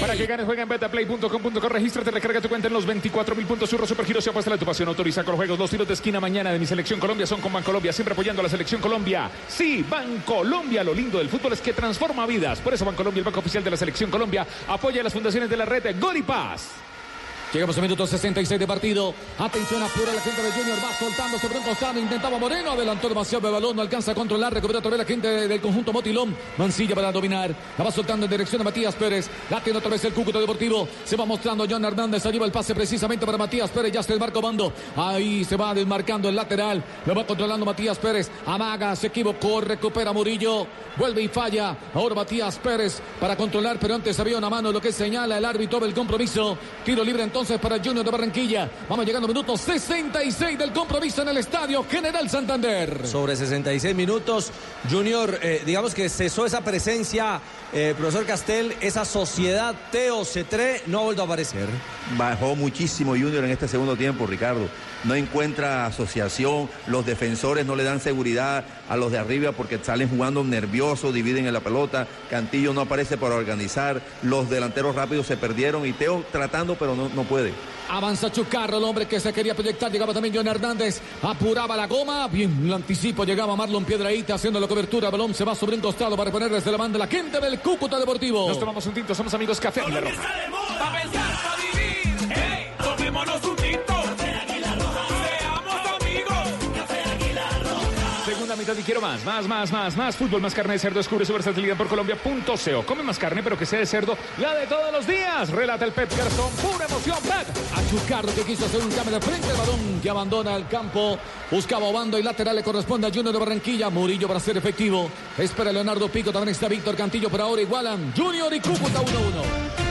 Para Para que ganes, juega en betaplay.com.co. Regístrate, recarga tu cuenta en los 24 mil puntos. Surro Supergiro se apuesta la tu pasión. Autoriza con los juegos. Los tiros de esquina mañana de mi selección Colombia son con Bancolombia. Siempre apoyando a la selección Colombia. Sí, Bancolombia. Lo lindo del fútbol es que transforma vidas. Por eso Bancolombia, el banco oficial de la selección Colombia, apoya a las fundaciones de la red de Gol y Paz. Llegamos a minuto 66 de partido. Atención, apura la gente de Junior. Va soltando sobre un costado. Intentaba Moreno. Adelantó demasiado el balón. No alcanza a controlar. Recupera otra vez la gente del conjunto Motilón. Mancilla para dominar. La va soltando en dirección de Matías Pérez. La tiene otra vez el Cúcuta Deportivo. Se va mostrando John Hernández. Arriba el pase precisamente para Matías Pérez. Ya está el marco bando. Ahí se va desmarcando el lateral. Lo va controlando Matías Pérez. Amaga. Se equivocó. Recupera Murillo. Vuelve y falla. Ahora Matías Pérez para controlar. Pero antes había una mano. Lo que señala el árbitro del compromiso. Tiro libre entonces para Junior de Barranquilla. Vamos llegando a minuto 66 del compromiso en el estadio General Santander. Sobre 66 minutos, Junior, eh, digamos que cesó esa presencia, eh, profesor Castel, esa sociedad Teo Cetré no ha vuelto a aparecer. Bajó muchísimo Junior en este segundo tiempo, Ricardo. No encuentra asociación, los defensores no le dan seguridad a los de arriba porque salen jugando nerviosos, dividen en la pelota. Cantillo no aparece para organizar, los delanteros rápidos se perdieron y Teo tratando, pero no, no puede. Avanza Chucarro, el hombre que se quería proyectar. Llegaba también John Hernández. Apuraba la goma. Bien, el anticipo. Llegaba Marlon Piedraíta haciendo la cobertura. Balón se va sobre un costado para poner desde la banda la gente del Cúcuta Deportivo. Nos tomamos un tinto. Somos amigos Café Y quiero más, más, más, más, más. Fútbol, más carne de cerdo. Descubre su versatilidad por Colombia.co. Come más carne, pero que sea de cerdo. La de todos los días. Relata el Pep Garzón. Pura emoción, Pep. A Chucarro que quiso hacer un cambio de frente. El balón que abandona el campo. Buscaba bando y lateral. Le corresponde a Junior de Barranquilla. Murillo para ser efectivo. Espera Leonardo Pico. También está Víctor Cantillo. Por ahora igualan Junior y Cúcuta 1-1.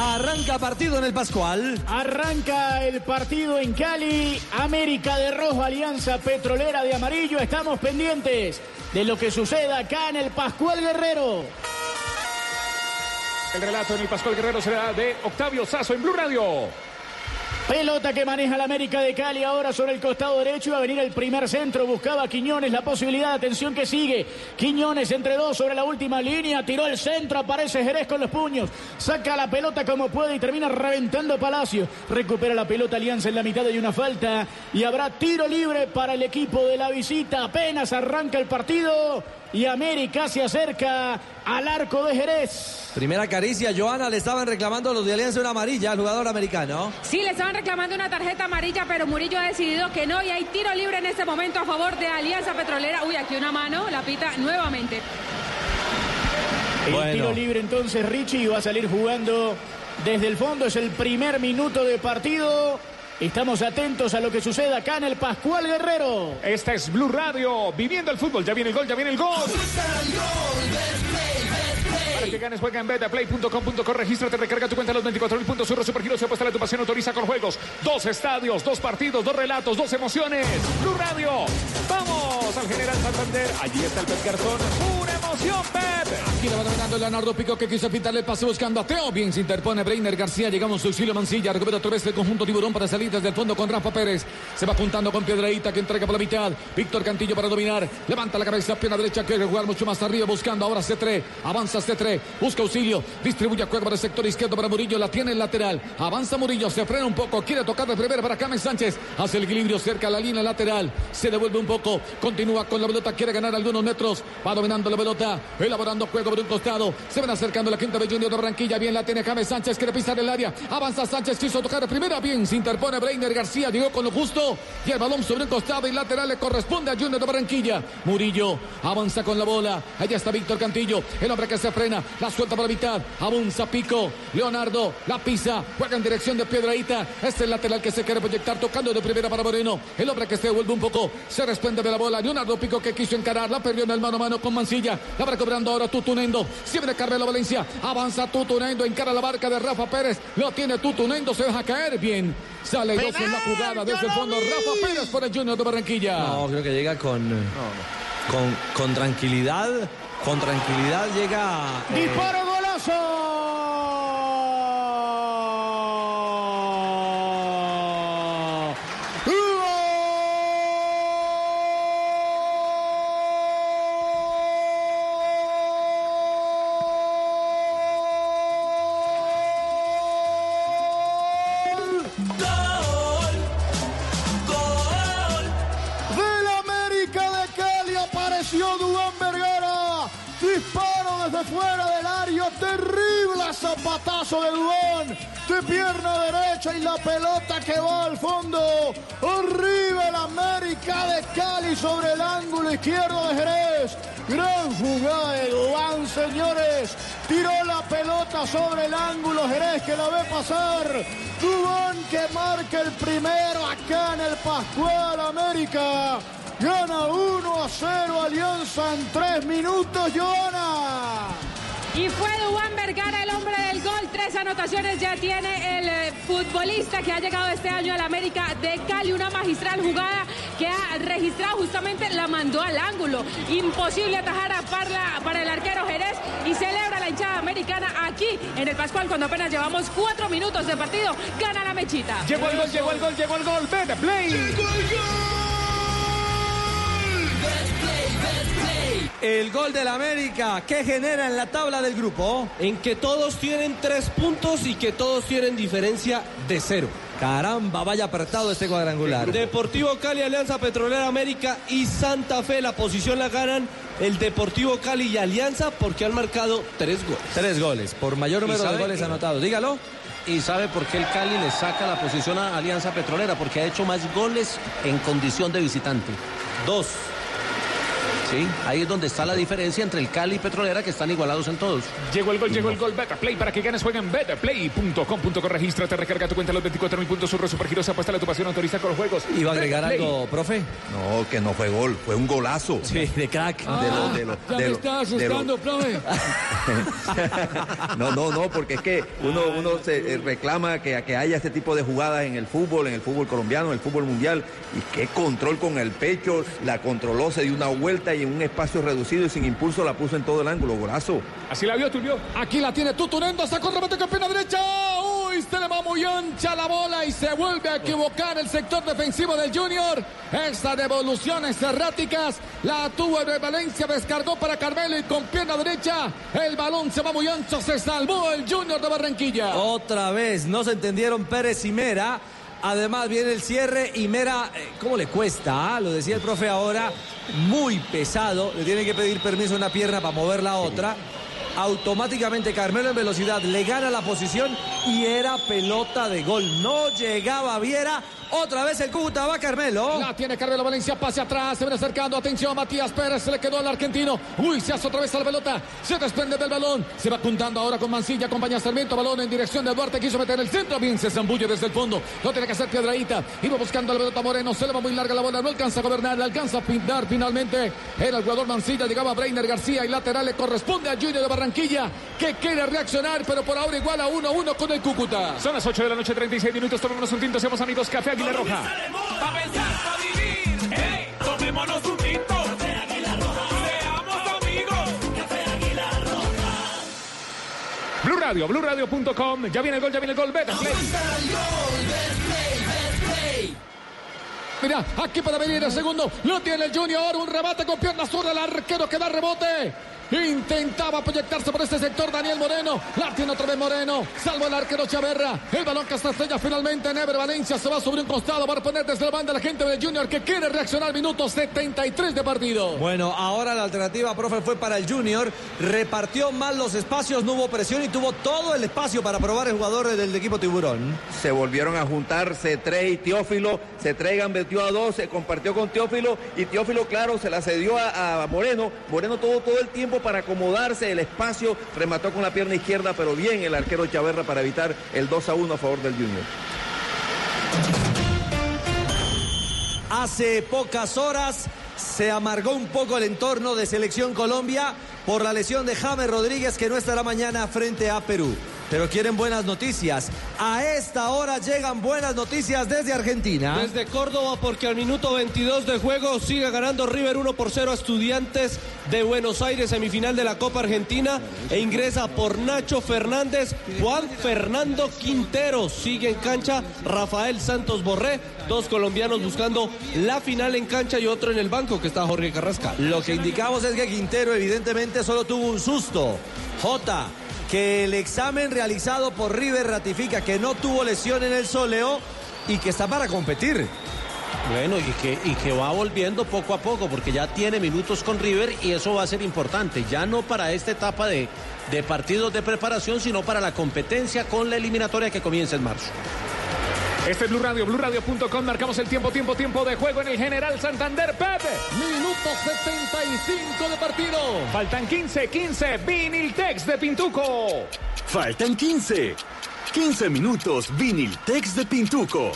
Arranca partido en el Pascual. Arranca el partido en Cali, América de Rojo, Alianza Petrolera de Amarillo. Estamos pendientes de lo que suceda acá en el Pascual Guerrero. El relato en el Pascual Guerrero será de Octavio Sazo en Blue Radio. Pelota que maneja la América de Cali ahora sobre el costado derecho. Iba a venir el primer centro. Buscaba Quiñones la posibilidad. Atención que sigue. Quiñones entre dos sobre la última línea. Tiró el centro. Aparece Jerez con los puños. Saca la pelota como puede y termina reventando Palacio. Recupera la pelota Alianza en la mitad de una falta. Y habrá tiro libre para el equipo de la visita. Apenas arranca el partido. Y América se acerca al arco de Jerez. Primera caricia, Joana, le estaban reclamando los de Alianza una amarilla al jugador americano. Sí, le estaban reclamando una tarjeta amarilla, pero Murillo ha decidido que no y hay tiro libre en este momento a favor de Alianza Petrolera. Uy, aquí una mano, la pita nuevamente. El Bueno. tiro libre entonces Richie va a salir jugando desde el fondo. Es el primer minuto de partido. Estamos atentos a lo que suceda acá en el Pascual Guerrero. Esta es Blue Radio. Viviendo el fútbol. Ya viene el gol, ya viene el gol. Para que ganes, juega en betaplay.com.co. Regístrate, recarga tu cuenta los 24 mil puntos. Surro Supergiros se apuesta la tu pasión. Autoriza con juegos. Dos estadios, dos partidos, dos relatos, dos emociones. Blue Radio. Vamos al General Santander. Allí está el Garzón. Aquí le va dominando Leonardo Pico que quiso pintarle el pase buscando a Teo. Bien se interpone Breiner García. Llegamos a auxilio Mancilla. Recupera otra vez el conjunto tiburón para salir desde el fondo con Rafa Pérez. Se va juntando con Piedraíta que entrega por la mitad. Víctor Cantillo para dominar. Levanta la cabeza, pierna derecha. Quiere jugar mucho más arriba buscando ahora C3. Avanza C3. Busca auxilio. Distribuye a juego para sector izquierdo para Murillo. La tiene el lateral. Avanza Murillo. Se frena un poco. Quiere tocar de primera para Cames Sánchez. Hace el equilibrio cerca a la línea lateral. Se devuelve un poco. Continúa con la pelota. Quiere ganar algunos metros. Va dominando la pelota. Elaborando juego por un costado. Se ven acercando la quinta de Junior de Barranquilla. Bien la tiene James Sánchez. Quiere pisar el área. Avanza Sánchez. Quiso tocar de primera. Bien se interpone Breiner García. Llegó con lo justo. Y el balón sobre un costado y lateral le corresponde a Junior de Barranquilla. Murillo avanza con la bola. Allá está Víctor Cantillo. El hombre que se frena. La suelta por la mitad. Avanza Pico. Leonardo la pisa. Juega en dirección de Piedraíta. Es el lateral que se quiere proyectar. Tocando de primera para Moreno. El hombre que se devuelve un poco. Se desprende de la bola. Leonardo Pico que quiso encarar. La perdió en el mano a mano con Mancilla. La va cobrando ahora Tutunendo. Siempre Carmelo Valencia. Avanza Tutunendo. Encara la barca de Rafa Pérez. Lo tiene Tutunendo. Se deja caer bien. Sale dos en la jugada desde el fondo. Rafa Pérez por el Junior de Barranquilla. No, creo que llega con, con, con tranquilidad. Con tranquilidad llega. eh, Disparo golazo. Zapatazo de Dubán. De pierna derecha y la pelota que va al fondo. Arriba el América de Cali sobre el ángulo izquierdo de Jerez. Gran jugada de Dubán, señores. Tiró la pelota sobre el ángulo Jerez que la ve pasar. Dubán que marca el primero acá en el Pascual América. Gana 1 a 0 Alianza en 3 minutos, Joana. Y fue Dubán Vergara el hombre del gol. Tres anotaciones ya tiene el eh, futbolista que ha llegado este año al América de Cali. Una magistral jugada que ha registrado justamente la mandó al ángulo. Imposible atajar a Parla para el arquero Jerez y celebra la hinchada americana aquí en el Pascual cuando apenas llevamos cuatro minutos de partido. Gana la mechita. Llegó el gol, llegó el gol, llegó el gol. Vete, play. El gol del América, ¿qué genera en la tabla del grupo? En que todos tienen tres puntos y que todos tienen diferencia de cero. Caramba, vaya apretado este cuadrangular. Deportivo Cali, Alianza Petrolera América y Santa Fe. La posición la ganan el Deportivo Cali y Alianza porque han marcado tres goles. Tres goles, por mayor número de goles que- anotados. Dígalo. ¿Y sabe por qué el Cali le saca la posición a Alianza Petrolera? Porque ha hecho más goles en condición de visitante. Dos. Sí, ahí es donde está la diferencia entre el Cali y Petrolera que están igualados en todos. Llegó el gol, llegó el gol. Betterplay para que ganes, juega en. Regístrate, recarga tu cuenta los 24 mil puntos. Surre Supergiros, apuesta a tu pasión, autoriza con los juegos. ¿Iba a agregar algo, profe? No, que no fue gol, fue un golazo. Sí, de crack. De lo- de lo- Ya de me lo- está de asustando, profe. no, no, no, porque es que uno, uno se eh, reclama que, que haya este tipo de jugadas en el fútbol, en el fútbol colombiano, en el fútbol mundial. Y qué control con el pecho, la controló, se dio una vuelta y en un espacio reducido y sin impulso la puso en todo el ángulo, golazo. Así la vio, Tulio. Aquí la tiene Tutunendo, sacó remate con pierna derecha. Uy, se le va muy ancha la bola y se vuelve a equivocar el sector defensivo del Junior. Esta devoluciones erráticas la tuvo el Valencia, descargó para Carmelo y con pierna derecha el balón se va muy ancho, se salvó el Junior de Barranquilla. Otra vez, no se entendieron Pérez y Mera. Además viene el cierre y Mera, eh, ¿cómo le cuesta? ah? Lo decía el profe ahora, muy pesado. Le tiene que pedir permiso a una pierna para mover la otra. Automáticamente Carmelo en velocidad le gana la posición y era pelota de gol. No llegaba Viera. Otra vez el Cúcuta va Carmelo. La tiene Carmelo Valencia, pase atrás, se viene acercando, atención, Matías Pérez, se le quedó al argentino. Uy, se hace otra vez a la pelota, se desprende del balón, se va apuntando ahora con Mancilla, acompaña a Sarmiento, balón en dirección de Duarte, quiso meter el centro, bien, se zambulle desde el fondo, no tiene que hacer piedradita, iba buscando la pelota Moreno, se le va muy larga la bola, no alcanza a gobernar, le alcanza a pintar finalmente, era el jugador Mancilla, llegaba Breiner García y lateral le corresponde a Junior de Barranquilla, que quiere reaccionar, pero por ahora igual a 1-1 con el Cúcuta. Son las 8 de la noche, 36 minutos. Tomémonos un tinto, seamos amigos. Café Águila Roja. Pa' pensar, pa' vivir. Hey, tomémonos un tinto. Café Águila Roja. Seamos amigos. Café Águila Roja. Blue Radio, BlueRadio.com. Ya viene el gol, ya viene el gol. Betterplay. Mira, aquí para venir el segundo. Lo tiene el Junior. Un remate con pierna zurda. El arquero que da rebote. Intentaba proyectarse por este sector Daniel Moreno. La tiene otra vez Moreno. Salvo el arquero Chaverra. El balón que hasta estrella finalmente. Never Valencia se va sobre un costado. Va a poner desde la banda la gente del Junior que quiere reaccionar. Minuto 73 de partido. Bueno, ahora la alternativa, profe, fue para el Junior. Repartió mal los espacios, no hubo presión y tuvo todo el espacio para probar el jugador del equipo Tiburón. Se volvieron a juntar C3 y Teófilo. Se traigan, metió a dos, se compartió con Teófilo y Teófilo, claro, se la cedió a, a Moreno. Moreno todo, todo el tiempo para acomodarse el espacio, remató con la pierna izquierda, pero bien el arquero Chaverra para evitar el 2 a 1 a favor del Junior. Hace pocas horas se amargó un poco el entorno de Selección Colombia por la lesión de James Rodríguez que no estará mañana frente a Perú. Pero quieren buenas noticias. A esta hora llegan buenas noticias desde Argentina. Desde Córdoba, porque al minuto 22 de juego sigue ganando River 1 por 0 a Estudiantes de Buenos Aires, semifinal de la Copa Argentina, e ingresa por Nacho Fernández, Juan Fernando Quintero. Sigue en cancha Rafael Santos Borré, dos colombianos buscando la final en cancha y otro en el banco, que está Jorge Carrascal. Lo que indicamos es que Quintero evidentemente solo tuvo un susto. Jota, que el examen realizado por River ratifica que no tuvo lesión en el soleo y que está para competir. Bueno, y que, y que va volviendo poco a poco, porque ya tiene minutos con River y eso va a ser importante, ya no para esta etapa de, de partidos de preparación, sino para la competencia con la eliminatoria que comienza en marzo. Este es Blue Radio, BlueRadio.com. Marcamos el tiempo, tiempo, tiempo de juego en el General Santander. Pepe. Minuto 75 de partido. Faltan 15, 15. Viniltex de Pintuco. Faltan 15. 15 minutos Viniltex de Pintuco.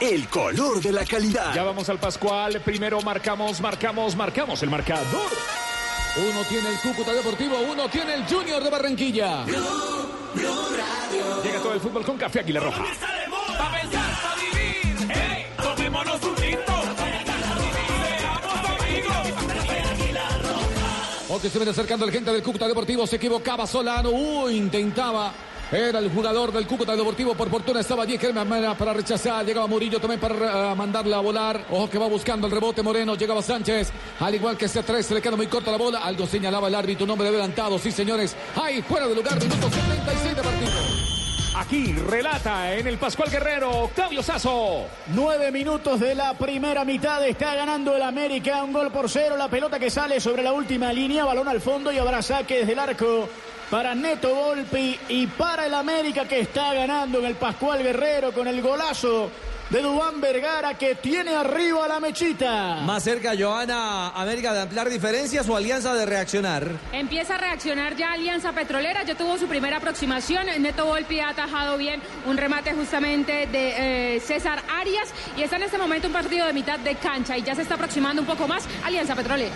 El color de la calidad. Ya vamos al Pascual. Primero marcamos, marcamos, marcamos el marcador. Uno tiene el Cúcuta Deportivo, uno tiene el Junior de Barranquilla. Llega todo el fútbol con café Águila Roja. Pa' pensar, vivir. Tomémonos un. Porque se viene acercando el gente del Cúcuta Deportivo. Se equivocaba Solano. Uy, intentaba. Era el jugador del Cúcuta Deportivo. Por fortuna estaba allí Germán para rechazar. Llegaba Murillo también para eh, mandarla a volar. Ojo que va buscando el rebote Moreno. Llegaba Sánchez. Al igual que C3, se le queda muy corta la bola. Algo señalaba el árbitro. Nombre adelantado. Sí, señores. Ahí fuera de lugar. Minuto 76 de partido. Aquí relata en el Pascual Guerrero, Octavio Sazo. Nueve minutos de la primera mitad. Está ganando el América. Un gol por cero. La pelota que sale sobre la última línea. Balón al fondo y habrá saque desde el arco para Neto Volpi y para el América que está ganando en el Pascual Guerrero con el golazo de Dubán Vergara que tiene arriba a la mechita. Más cerca, Joana, América de ampliar diferencias o alianza de reaccionar. Empieza a reaccionar ya Alianza Petrolera, ya tuvo su primera aproximación, Neto Volpi ha atajado bien un remate justamente de eh, César Arias y está en este momento un partido de mitad de cancha y ya se está aproximando un poco más Alianza Petrolera.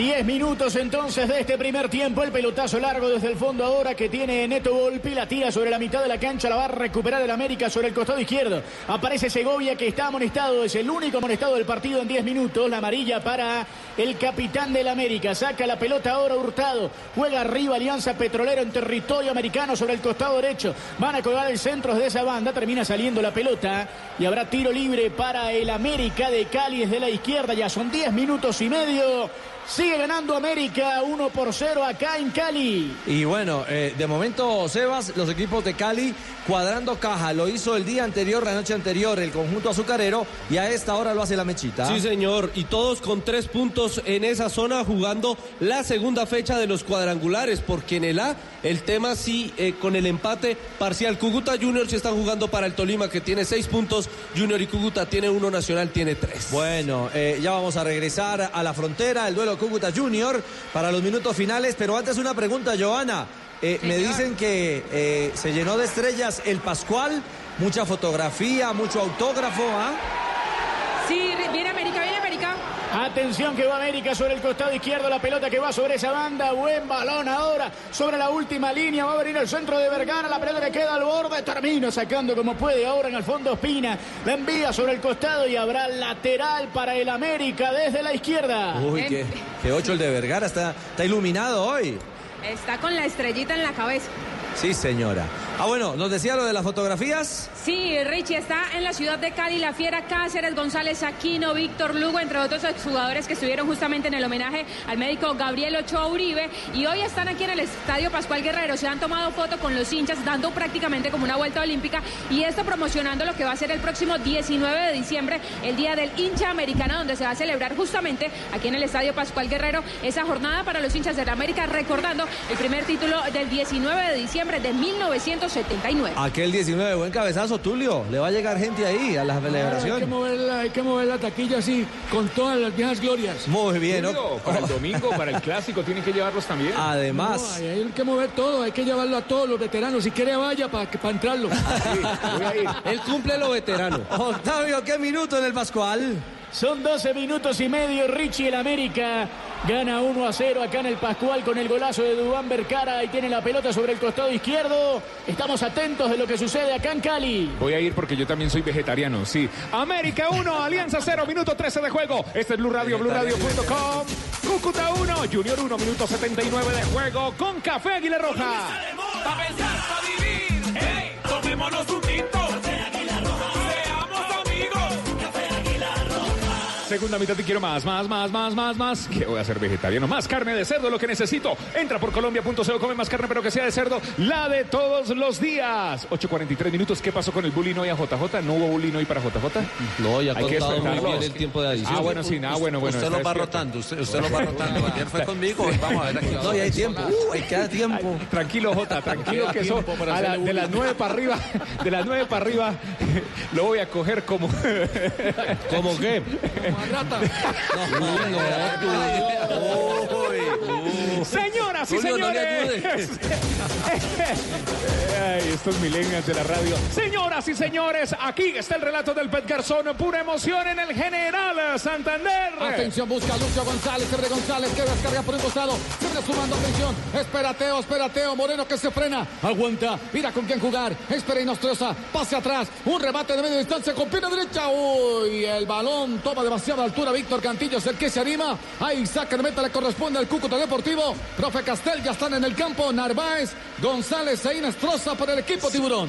Diez minutos entonces de este primer tiempo. El pelotazo largo desde el fondo ahora que tiene Neto Volpi. La tira sobre la mitad de la cancha. La va a recuperar el América sobre el costado izquierdo. Aparece Segovia que está amonestado. Es el único amonestado del partido en 10 minutos. La amarilla para el capitán del América. Saca la pelota ahora Hurtado. Juega arriba Alianza Petrolero en territorio americano sobre el costado derecho. Van a colgar el centro de esa banda. Termina saliendo la pelota. Y habrá tiro libre para el América de Cali desde la izquierda. Ya son 10 minutos y medio. Sigue ganando América 1 por 0 acá en Cali. Y bueno, eh, de momento, Sebas, los equipos de Cali cuadrando caja. Lo hizo el día anterior, la noche anterior, el conjunto azucarero. Y a esta hora lo hace la mechita. Sí, señor. Y todos con tres puntos en esa zona jugando la segunda fecha de los cuadrangulares. Porque en el A, el tema sí, eh, con el empate parcial. Cúcuta Junior se están jugando para el Tolima, que tiene seis puntos. Junior y Cúcuta tiene uno, Nacional tiene tres. Bueno, eh, ya vamos a regresar a la frontera, el duelo Cúcuta Junior para los minutos finales. Pero antes una pregunta, Joana. Eh, me dicen que eh, se llenó de estrellas el Pascual, mucha fotografía, mucho autógrafo. ¿ah? Sí, viene América, viene América. Atención que va América sobre el costado izquierdo, la pelota que va sobre esa banda, buen balón ahora sobre la última línea, va a venir el centro de Vergara, la pelota que queda al borde, termina sacando como puede ahora en el fondo Espina, la envía sobre el costado y habrá lateral para el América desde la izquierda. Uy, qué, qué ocho el de Vergara, está, está iluminado hoy. Está con la estrellita en la cabeza. Sí, señora. Ah, bueno, nos decía lo de las fotografías. Sí, Richie está en la ciudad de Cali, la Fiera Cáceres, González Aquino, Víctor Lugo, entre otros exjugadores que estuvieron justamente en el homenaje al médico Gabriel Ochoa Uribe. Y hoy están aquí en el Estadio Pascual Guerrero. Se han tomado fotos con los hinchas, dando prácticamente como una vuelta olímpica. Y esto promocionando lo que va a ser el próximo 19 de diciembre, el Día del Hincha Americano, donde se va a celebrar justamente aquí en el Estadio Pascual Guerrero esa jornada para los hinchas de América, recordando el primer título del 19 de diciembre de 1979. Aquel 19, buen cabezazo, Tulio. Le va a llegar gente ahí a la Hay que, celebración. mover la, hay que mover la taquilla así, con todas las viejas glorias. Muy bien, ¿no? Para el domingo, para el clásico, tienen que llevarlos también. No, Además, hay, hay que mover todo, hay que llevarlo a todos los veteranos. Si quiere, vaya para entrarlo. Voy a ir. Él cumple lo veterano. Octavio, ¿qué minuto en el Pascual? Son 12 minutos y medio. Richie el América gana 1 a 0 acá en el Pascual con el golazo de Dubán Bercara y tiene la pelota sobre el costado izquierdo. Estamos atentos de lo que sucede acá en Cali. Voy a ir porque yo también soy vegetariano, sí. América 1, Alianza 0, minuto 13 de juego. Este es Blue Radio, BlueRadio.com. Cúcuta 1, Junior 1, minuto 79 de juego con Café Águila Roja. Pa' pensar, pa' vivir. Hey, tomémonos un tinto. Segunda mitad y quiero más, más, más, más, más, más. ¿Qué voy a ser vegetariano? Más carne de cerdo, lo que necesito. Entra por colombia.co, come más carne, pero que sea de cerdo, la de todos los días. 8.43 minutos. ¿Qué pasó con el bullying hoy a JJ? ¿No hubo bullying hoy para JJ? No, ya ha Hay que muy bien el tiempo de adición. Ah, bueno, sí, nada, bueno, bueno. usted lo va despierto. rotando, usted, usted lo va rotando. Ayer fue conmigo, vamos a ver aquí. No, y hay tiempo. Uh, hay queda tiempo. Ay, tranquilo, Jota, tranquilo que eso a la- de las bullying. nueve para arriba, de las nueve para arriba, lo voy a coger como. ¿Cómo qué? rata. No, no, no. Señoras y Julio, no señores. Ay, estos millennials de la radio. Señoras y señores, aquí está el relato del Pet Garzón. Pura emoción en el General Santander. Atención, busca a Lucio González, Ebre González, que descarga por un costado. Viene sumando, atención. Esperateo, esperateo. Moreno que se frena. Aguanta. Mira con quién jugar. Espera y Nostrosa. Pase atrás. Un remate de media distancia con pierna derecha. Uy, el balón toma demasiada altura. Víctor Cantillo es el que se anima. Ahí saca de meta le corresponde al Cúcuta Deportivo. Profe Castel ya están en el campo. Narváez, González e Inestrosa por el equipo Tiburón.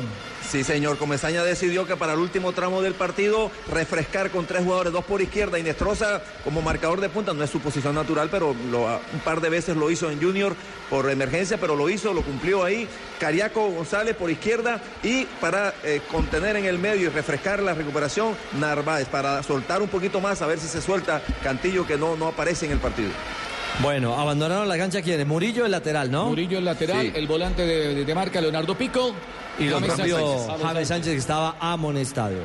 Sí, señor. Comesaña decidió que para el último tramo del partido refrescar con tres jugadores, dos por izquierda. Inestrosa como marcador de punta, no es su posición natural, pero lo- un par de veces lo hizo en Junior por emergencia, pero lo hizo, lo cumplió ahí. Cariaco González por izquierda y para eh, contener en el medio y refrescar la recuperación, Narváez, para soltar un poquito más, a ver si se suelta Cantillo que no, no aparece en el partido. Bueno, abandonaron la cancha quiénes? Murillo el lateral, ¿no? Murillo el lateral, Sí. el volante de, de- de marca Leonardo Pico. Y lo James Sánchez. James Sánchez que estaba amonestado.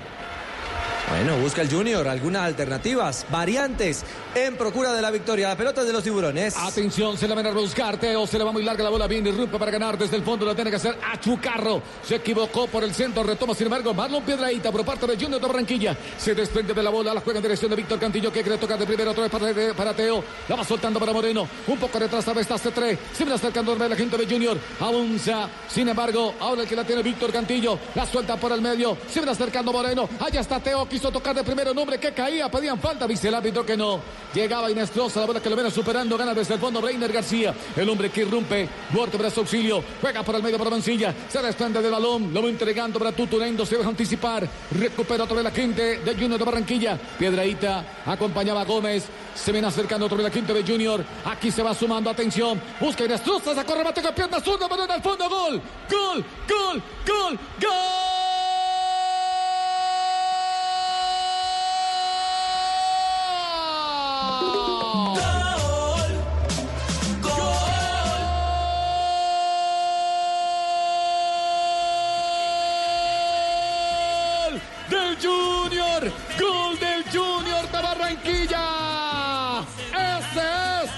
Bueno, busca el Junior algunas alternativas, variantes en procura de la victoria. La pelota de los tiburones. Atención, se la van a buscar. Teo se le va muy larga la bola. Bien, irrumpe para ganar desde el fondo. Lo tiene que hacer Achucarro. Se equivocó por el centro. Retoma, sin embargo, Marlon Piedraíta por parte de Junior de Barranquilla. Se desprende de la bola. La juega en dirección de Víctor Cantillo que quiere tocar de primero. Otra vez para, para Teo. La va soltando para Moreno. Un poco detrás. Está C3. Se viene acercando a la gente de Junior. Avanza. Sin embargo, ahora el que la tiene Víctor Cantillo. La suelta por el medio. Se viene acercando Moreno. Allá está Teo. Quiso tocar de primero. Nombre que caía. Pedían falta. Dice el árbitro que no. Llegaba Inestrosa. La bola que lo viene superando. Gana desde el fondo Breiner García. El hombre que irrumpe. Duarte brazo auxilio. Juega por el medio para Mancilla. Se desprende del balón. Lo va entregando para Tutunendo. Se deja anticipar. Recupera otra vez la gente de Junior de Barranquilla. Piedraíta. Acompañaba a Gómez. Se viene acercando otra vez la quinta de Junior. Aquí se va sumando. Atención. Busca Inestrosa. Sacó remate con pierna zurda. Balón al fondo. Gol. Gol. Gol. Gol. ¡Gol! Junior, gol del Junior de Barranquilla. Este es,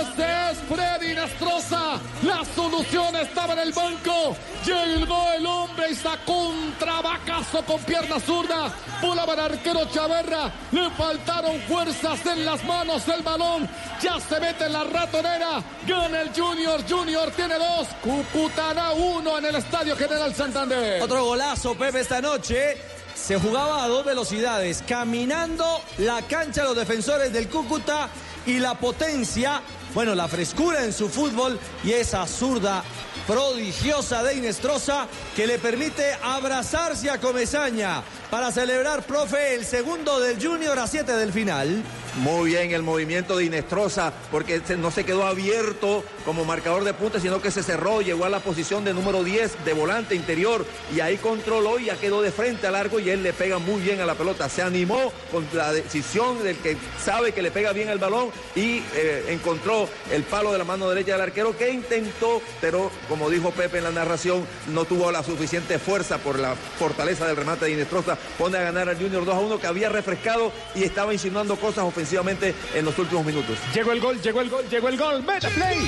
este es Freddy Nastroza. La solución estaba en el banco. Llegó el hombre y sacó un trabacazo con pierna zurda. Volaba el arquero Chaverra. Le faltaron fuerzas en las manos del balón. Ya se mete en la ratonera. Gana el Junior. Junior tiene dos. Cucutará uno en el Estadio General Santander. Otro golazo, Pepe, esta noche. Se jugaba a dos velocidades, caminando la cancha los defensores del Cúcuta y la potencia, bueno, la frescura en su fútbol y esa zurda prodigiosa de Inestrosa que le permite abrazarse a Comezaña para celebrar, profe, el segundo del Junior a siete del final. Muy bien el movimiento de Inestrosa, porque no se quedó abierto como marcador de punta, sino que se cerró, llegó a la posición de número 10 de volante interior y ahí controló y ya quedó de frente al arco y él le pega muy bien a la pelota. Se animó con la decisión del que sabe que le pega bien el balón y eh, encontró el palo de la mano derecha del arquero que intentó, pero como dijo Pepe en la narración, no tuvo la suficiente fuerza por la fortaleza del remate de Inestrosa. Pone a ganar al Junior 2 a 1 que había refrescado y estaba insinuando cosas ofensivamente en los últimos minutos. Llegó el gol, llegó el gol, llegó el gol. Meta play.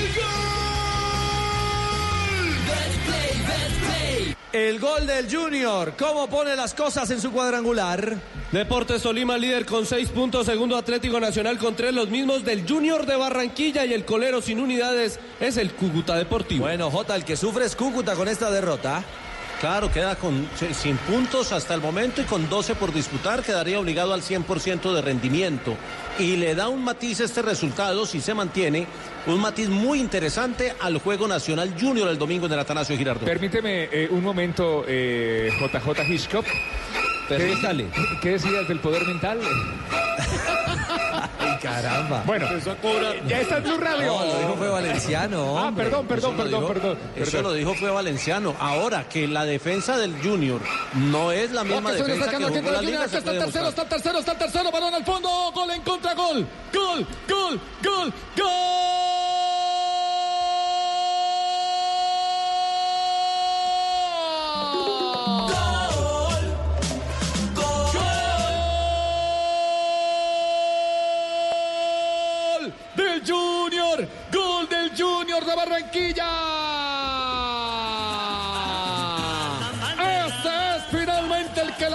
El gol del Junior, ¿cómo pone las cosas en su cuadrangular? Deportes Tolima líder con seis puntos, segundo Atlético Nacional con tres, los mismos del Junior de Barranquilla y el colero sin unidades es el Cúcuta Deportivo. Bueno, Jota, el que sufre es Cúcuta con esta derrota. Claro, queda con, sin puntos hasta el momento y con 12 por disputar, quedaría obligado al 100% de rendimiento. Y le da un matiz este resultado, si se mantiene, un matiz muy interesante al Juego Nacional Junior el domingo en el Atanasio Girardot. Permíteme eh, un momento, eh, JJ Hitchcock. Permítale. ¿Qué, qué decías del poder mental? Caramba. Bueno, ya está en Blue Radio. No, lo dijo fue Valenciano. Ah, perdón, perdón, Eso perdón, dijo- perdón. Eso perdón. lo dijo fue Valenciano. Ahora que la defensa del Junior no es la misma defensa que jugó la liga, se Está el tercero, está el tercero, está el tercero. Balón al fondo. Gol en contra, gol. Gol, gol, gol, gol.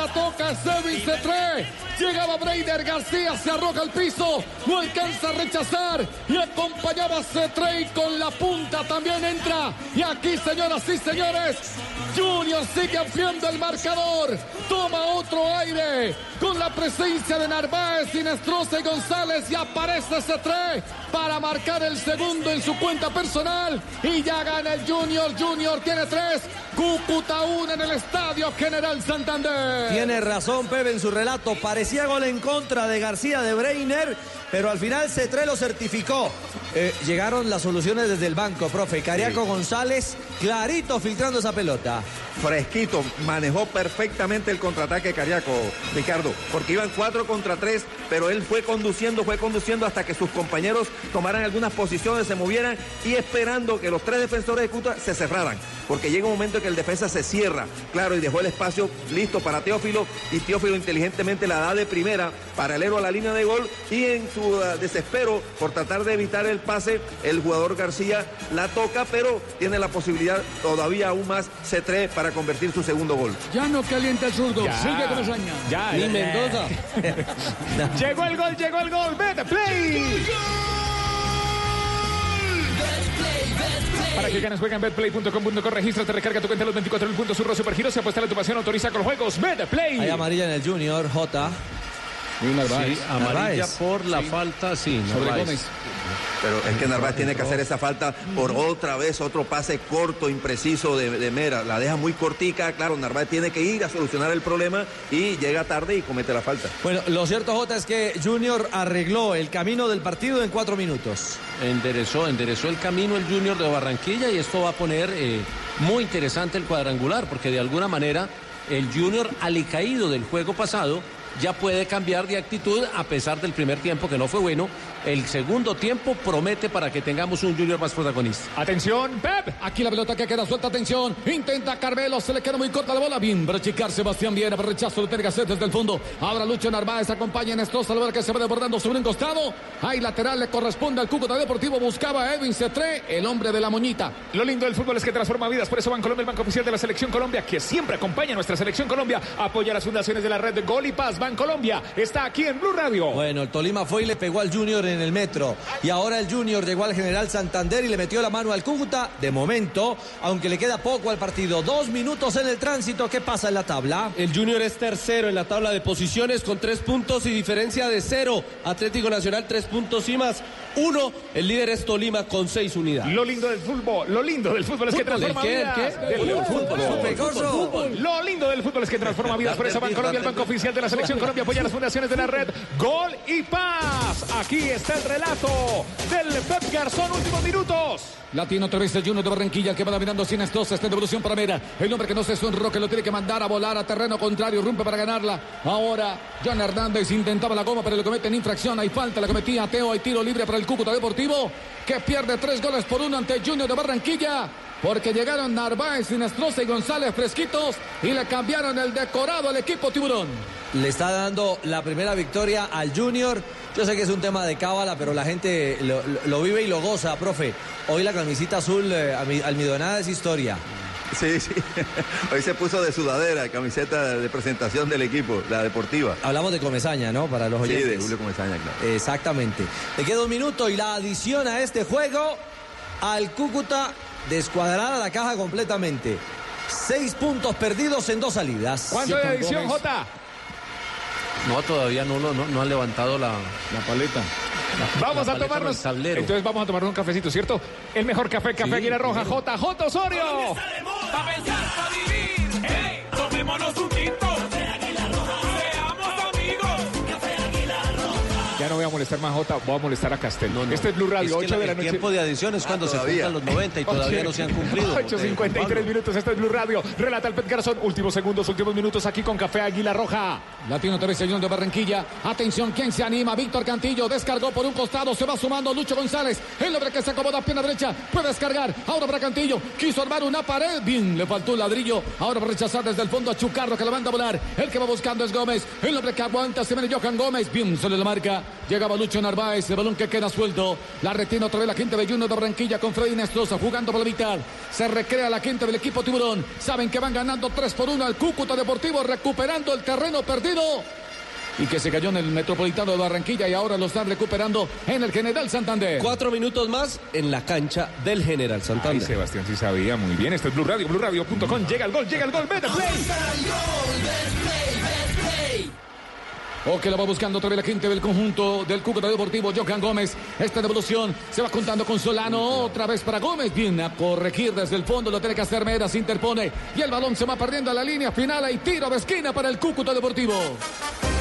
La toca, Sevin Cetré. Llegaba Breider García, se arroja al piso, no alcanza a rechazar. Y acompañaba a Cetré y con la punta también entra. Y aquí, señoras y señores, Junior sigue ampliando el marcador, toma otro aire. Con la presencia de Narváez, Sinestrosa y González y aparece Cetré para marcar el segundo en su cuenta personal y ya gana el Junior. Junior tiene tres, Cúcuta uno en el Estadio General Santander. Tiene razón Pepe en su relato. Parecía gol en contra de García de Breiner, pero al final Cetré lo certificó. Eh, llegaron las soluciones desde el banco, profe. Cariaco González, clarito filtrando esa pelota. fresquito, manejó perfectamente el contraataque Cariaco, Ricardo, porque iban cuatro contra tres, pero él fue conduciendo, fue conduciendo hasta que sus compañeros tomaran algunas posiciones, se movieran y esperando que los tres defensores de Cuta se cerraran, porque llega un momento en que el defensa se cierra, claro, y dejó el espacio listo para Teófilo, y Teófilo inteligentemente la da de primera, paralelo a la línea de gol, y en su eh, desespero por tratar de evitar el pase, el jugador García la toca, pero tiene la posibilidad todavía aún más C3 para convertir su segundo gol. Ya no calienta el zurdo, Ya. sigue con Esaña. Ya, Ni ya. Mendoza. Llegó el gol, llegó el gol. Vete, play. Para que ganes, juega en betplay.com.co, regístrate, recarga tu cuenta a los 24 mil puntos, surro supergiro, se apuesta la tu pasión, autoriza con juegos, Vete, play. Hay amarilla en el Junior, J. Sí, amarilla Narváez. por la falta, sí, Sobre. Gómez. Pero es que Narváez tiene que hacer esa falta por otra vez, otro pase corto, impreciso de, de Mera. La deja muy cortica, claro, Narváez tiene que ir a solucionar el problema y llega tarde y comete la falta. Bueno, lo cierto, J, es que Junior arregló el camino del partido en cuatro minutos. Enderezó, enderezó el camino el Junior de Barranquilla y esto va a poner eh, muy interesante el cuadrangular, porque de alguna manera el Junior alicaído del juego pasado ya puede cambiar de actitud a pesar del primer tiempo que no fue bueno. El segundo tiempo promete para que tengamos un Junior más protagonista. Atención, Pep. Aquí la pelota que queda suelta, atención. Intenta Carmelo, se le queda muy corta la bola. Bien, para checar Sebastián Viera, rechazo lo tiene que hacer desde el fondo. Ahora Lucho Narváez acompaña a Nestroza, la bola que se va desbordando sobre un costado. Hay lateral, le corresponde al Cúcuta Deportivo. Buscaba a Edwin Cetré, el hombre de la moñita. Lo lindo del fútbol es que transforma vidas. Por eso Bancolombia, el banco oficial de la Selección Colombia, que siempre acompaña a nuestra Selección Colombia, apoya las fundaciones de la red de Gol y Paz. Bancolombia está aquí en Blue Radio. Bueno, el Tolima fue y le pegó al Junior en el metro. Y ahora el Junior llegó al General Santander y le metió la mano al Cúcuta. De momento, aunque le queda poco al partido, dos minutos en el tránsito. ¿Qué pasa en la tabla? El Junior es tercero en la tabla de posiciones con tres puntos y diferencia de cero. Atlético Nacional tres puntos y más. Uno, el líder es Tolima con seis unidades. Lo lindo del fútbol, lo lindo del fútbol es que transforma ¿el qué, el vidas. qué? Del Fútbol, fútbol. Fútbol, fútbol. Lo lindo del fútbol es que transforma vidas. Por eso Bancolombia, el banco oficial de la Selección Colombia, apoya las fundaciones de la red Gol y Paz. Aquí está el relato del Pep Garzón, últimos minutos. Latino otra vez el Junior de Barranquilla que va dominando estos. Está en devolución para Mera. El hombre que no se sonro que lo tiene que mandar a volar a terreno contrario. Rompe para ganarla. Ahora John Hernández intentaba la goma, pero le cometen infracción. Hay falta, la cometía Teo. Hay tiro libre para el Cúcuta Deportivo que pierde tres goles por uno ante Junior de Barranquilla. Porque llegaron Narváez, Sinestrosa y González fresquitos y le cambiaron el decorado al equipo Tiburón. Le está dando la primera victoria al Junior. Yo sé que es un tema de cábala, pero la gente lo, vive y lo goza, profe. Hoy la camisita azul eh, almi- almidonada es historia. Sí, sí. Hoy se puso de sudadera, camiseta de presentación del equipo, la deportiva. Hablamos de Comesaña, ¿no? Para los Sí, oyentes. de Julio Comesaña, claro. Exactamente. Le queda un minuto y la adición a este juego al Cúcuta descuadrada la caja completamente. Seis puntos perdidos en dos salidas. ¿Cuánto de edición. Jota? No, todavía no, no, no han levantado la, La paleta. Vamos la a tomarnos. Entonces vamos a tomarnos un cafecito, ¿cierto? El mejor café, café Aguila Roja, J. J. Osorio. Pa' pensar, pa' vivir. Hey, tomémonos voy a molestar. más Jota, voy a molestar a Castel. Este es Blue Radio, Es que 8 de la el noche. tiempo de adición es cuando se cumplan los 90 y todavía no se han cumplido. 8.53 minutos, este es Blue Radio. Relata el Pet Garzón. Últimos segundos, últimos minutos aquí con Café Águila Roja. Latino TV, señor de Barranquilla. Atención, ¿quién se anima? Víctor Cantillo descargó por un costado. Se va sumando Lucho González. El hombre que se acomoda pierna derecha. Puede descargar. Ahora para Cantillo. Quiso armar una pared. Bien, le faltó un ladrillo. Ahora va a rechazar desde el fondo a Chucarro que la manda a volar. El que va buscando es Gómez. El hombre que aguanta se viene Johan Gómez. Bien, se le la marca. Llegaba Lucho Narváez. El balón que queda suelto. La retina otra vez la gente de Junior de Barranquilla con Freddy Nestroza jugando por la mitad. Se recrea la gente del equipo Tiburón. Saben que van ganando 3 por 1 al Cúcuta Deportivo recuperando el terreno perdido y que se cayó en el Metropolitano de Barranquilla y ahora lo están recuperando en el General Santander. Cuatro minutos más en la cancha del General Ay, Santander. Sebastián sí sabía muy bien. Este es Blue Radio, BlueRadio.com. Llega el gol, llega el gol. Vete, play. O que la va buscando otra vez la gente del conjunto del Cúcuta Deportivo, Johan Gómez. Esta devolución se va contando con Solano. Otra vez para Gómez. Viene a corregir desde el fondo. Lo tiene que hacer Mera. Se interpone. Y el balón se va perdiendo a la línea final. Hay tiro de esquina para el Cúcuta Deportivo.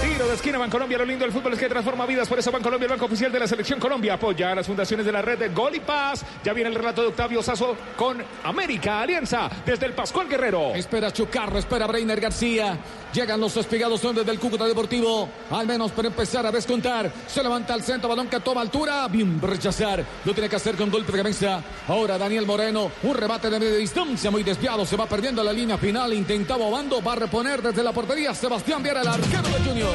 Tiro de esquina, Bancolombia, lo lindo del fútbol es que transforma vidas. Por eso Bancolombia, el banco oficial de la selección Colombia, apoya a las fundaciones de la red de Gol y Paz. Ya viene el relato de Octavio Sazo con América Alianza desde el Pascual Guerrero. Espera Chucarro, espera Breiner García. Llegan los espigados desde el Cúcuta Deportivo. Al menos para empezar a descontar. Se levanta al centro, balón que toma altura. Bien, rechazar. Lo tiene que hacer con golpe de cabeza. Ahora Daniel Moreno. Un rebate de media distancia muy desviado. Se va perdiendo la línea final. Intentaba Obando. Va a reponer desde la portería. Sebastián Viera, el arquero de Junior.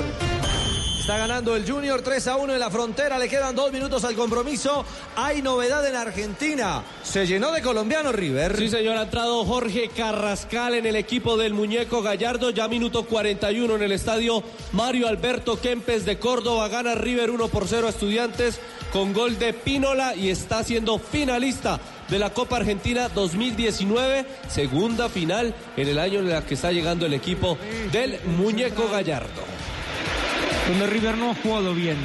Está ganando el Junior 3 a 1 en la frontera. Le quedan dos minutos al compromiso. Hay novedad en Argentina. Se llenó de colombiano River. Sí, señor, ha entrado Jorge Carrascal en el equipo del muñeco Gallardo. Ya minuto 41 en el estadio Mario Alberto Kempes de Córdoba. Gana River 1 por 0 a Estudiantes con gol de Pínola y está siendo finalista de la Copa Argentina 2019. Segunda final en el año en el que está llegando el equipo del muñeco Gallardo. Donde River no ha jugado bien.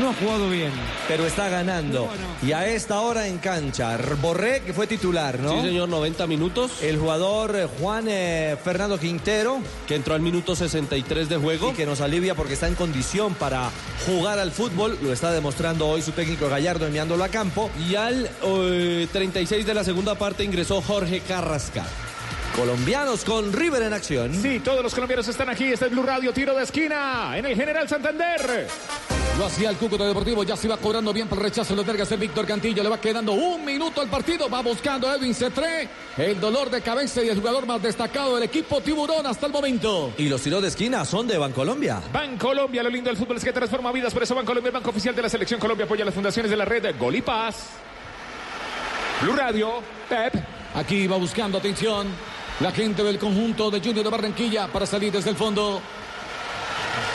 No ha jugado bien. Pero está ganando. Y a esta hora en cancha. Borré, que fue titular, ¿no? Sí, señor, 90 minutos. El jugador eh, Juan eh, Fernando Quintero. Que entró al minuto 63 de juego. Y que nos alivia porque está en condición para jugar al fútbol. Lo está demostrando hoy su técnico Gallardo enviándolo a campo. Y al eh, 36 de la segunda parte ingresó Jorge Carrascal. Colombianos con River en acción. Sí, todos los colombianos están aquí. Este es Blue Radio, tiro de esquina en el General Santander. Lo hacía el Cúcuta Deportivo, ya se iba cobrando bien por el rechazo, lo que hacer Víctor Cantillo, le va quedando un minuto al partido, va buscando Edwin Cetré, el dolor de cabeza y el jugador más destacado del equipo Tiburón hasta el momento. Y los tiros de esquina son de Bancolombia. Bancolombia, lo lindo del fútbol es que transforma vidas. Por eso Bancolombia, el banco oficial de la selección Colombia, apoya las fundaciones de la red Gol y Paz. Blue Radio, Pep. Aquí va buscando atención la gente del conjunto de Junior de Barranquilla para salir desde el fondo.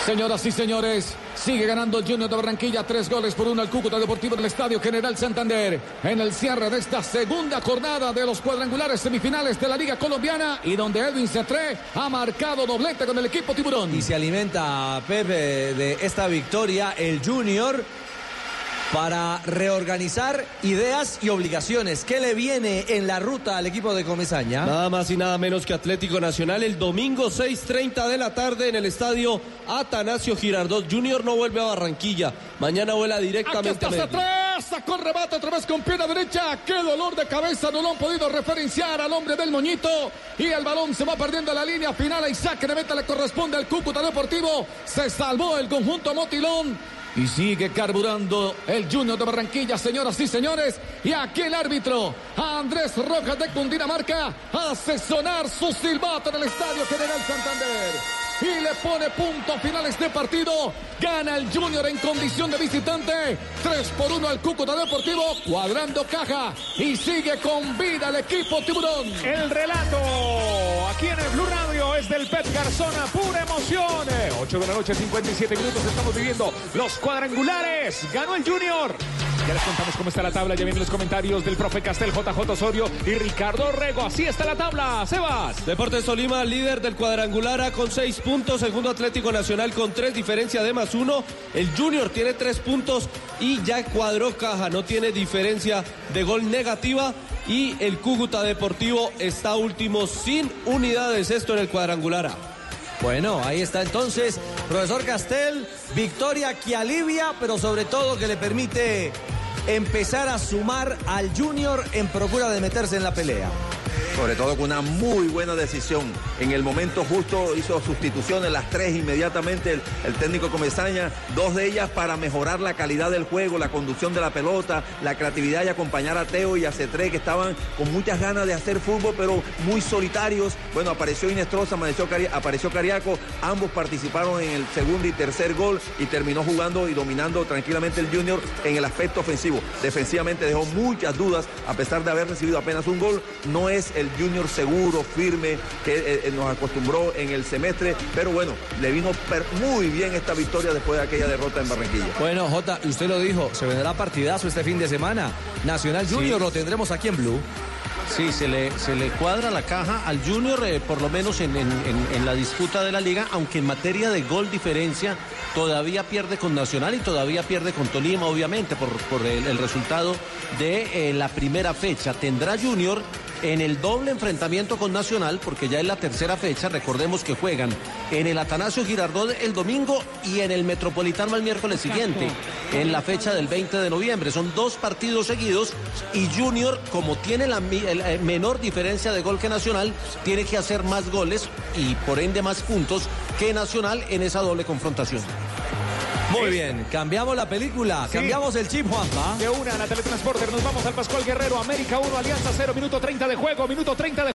Señoras y señores, sigue ganando el Junior de Barranquilla, tres goles por uno al Cúcuta Deportivo del Estadio General Santander. En el cierre de esta segunda jornada de los cuadrangulares semifinales de la Liga Colombiana y donde Edwin Cetré ha marcado doblete con el equipo Tiburón. Y se alimenta Pepe de esta victoria el Junior para reorganizar ideas y obligaciones. ¿Qué le viene en la ruta al equipo de Comesaña? Nada más y nada menos que Atlético Nacional el domingo 6.30 de la tarde en el estadio Atanasio Girardot. Junior no vuelve a Barranquilla. Mañana vuela directamente a Aquí está Medellín. atrás, sacó rebate otra vez con pierna derecha. Qué dolor de cabeza, no lo han podido referenciar al hombre del moñito. Y el balón se va perdiendo en la línea final. Y saque de meta le corresponde al Cúcuta Deportivo. Se salvó el conjunto Motilón. Y sigue carburando el Junior de Barranquilla, señoras y señores. Y aquí el árbitro, Andrés Rojas de Cundinamarca, hace sonar su silbato en el Estadio General Santander. Y le pone punto final a este partido. Gana el Junior en condición de visitante. 3 por 1 al Cúcuta Deportivo, cuadrando caja. Y sigue con vida el equipo Tiburón. El relato aquí en el Blue Radio es del Pep Garzona, pura emoción. 8 de la noche, 57 minutos, estamos viviendo los cuadrangulares. Ganó el Junior. Ya les contamos cómo está la tabla, ya vienen los comentarios del profe Castel, JJ Osorio y Ricardo Rego. Así está la tabla, Sebas. Deportes Tolima, líder del cuadrangular A con seis puntos. Segundo Atlético Nacional con tres, diferencia de más uno. El Junior tiene tres puntos y ya cuadró caja, no tiene diferencia de gol negativa. Y el Cúcuta Deportivo está último sin unidades. Esto en el cuadrangular A. Bueno, ahí está entonces Profesor Castel, victoria que alivia, pero sobre todo que le permite empezar a sumar al Junior en procura de meterse en la pelea. Sobre todo con una muy buena decisión. En el momento justo hizo sustituciones, las tres inmediatamente el, técnico Comesaña, dos de ellas para mejorar la calidad del juego, la conducción de la pelota, la creatividad y acompañar a Teo y a Cetré que estaban con muchas ganas de hacer fútbol, pero muy solitarios. Bueno, apareció Inestrosa, apareció, apareció Cariaco, ambos participaron en el segundo y tercer gol y terminó jugando y dominando tranquilamente el Junior en el aspecto ofensivo. Defensivamente dejó muchas dudas, a pesar de haber recibido apenas un gol, no es el Junior seguro, firme, que eh, eh, nos acostumbró en el semestre, pero bueno, le vino muy bien esta victoria después de aquella derrota en Barranquilla. Bueno, Jota, y usted lo dijo, se vendrá partidazo este fin de semana. Nacional Junior lo tendremos aquí en Blue. Sí, se le, se le cuadra la caja al Junior, eh, por lo menos en, en- en- en la disputa de la liga, aunque en materia de gol diferencia todavía pierde con Nacional y todavía pierde con Tolima, obviamente, por, por el, el resultado de eh, la primera fecha. Tendrá Junior en el doble enfrentamiento con Nacional, porque ya es la tercera fecha, recordemos que juegan en el Atanasio Girardot el domingo y en el Metropolitano el miércoles siguiente, en la fecha del 20 de noviembre. Son dos partidos seguidos y Junior, como tiene la el, eh, menor diferencia de gol que Nacional, tiene que hacer más goles y por ende más puntos que Nacional en esa doble confrontación. Muy bien, cambiamos la película, cambiamos el chip, Juanpa. De una, la teletransporter. Nos vamos al Pascual Guerrero. América 1, Alianza 0, minuto 30 de juego, minuto 30 de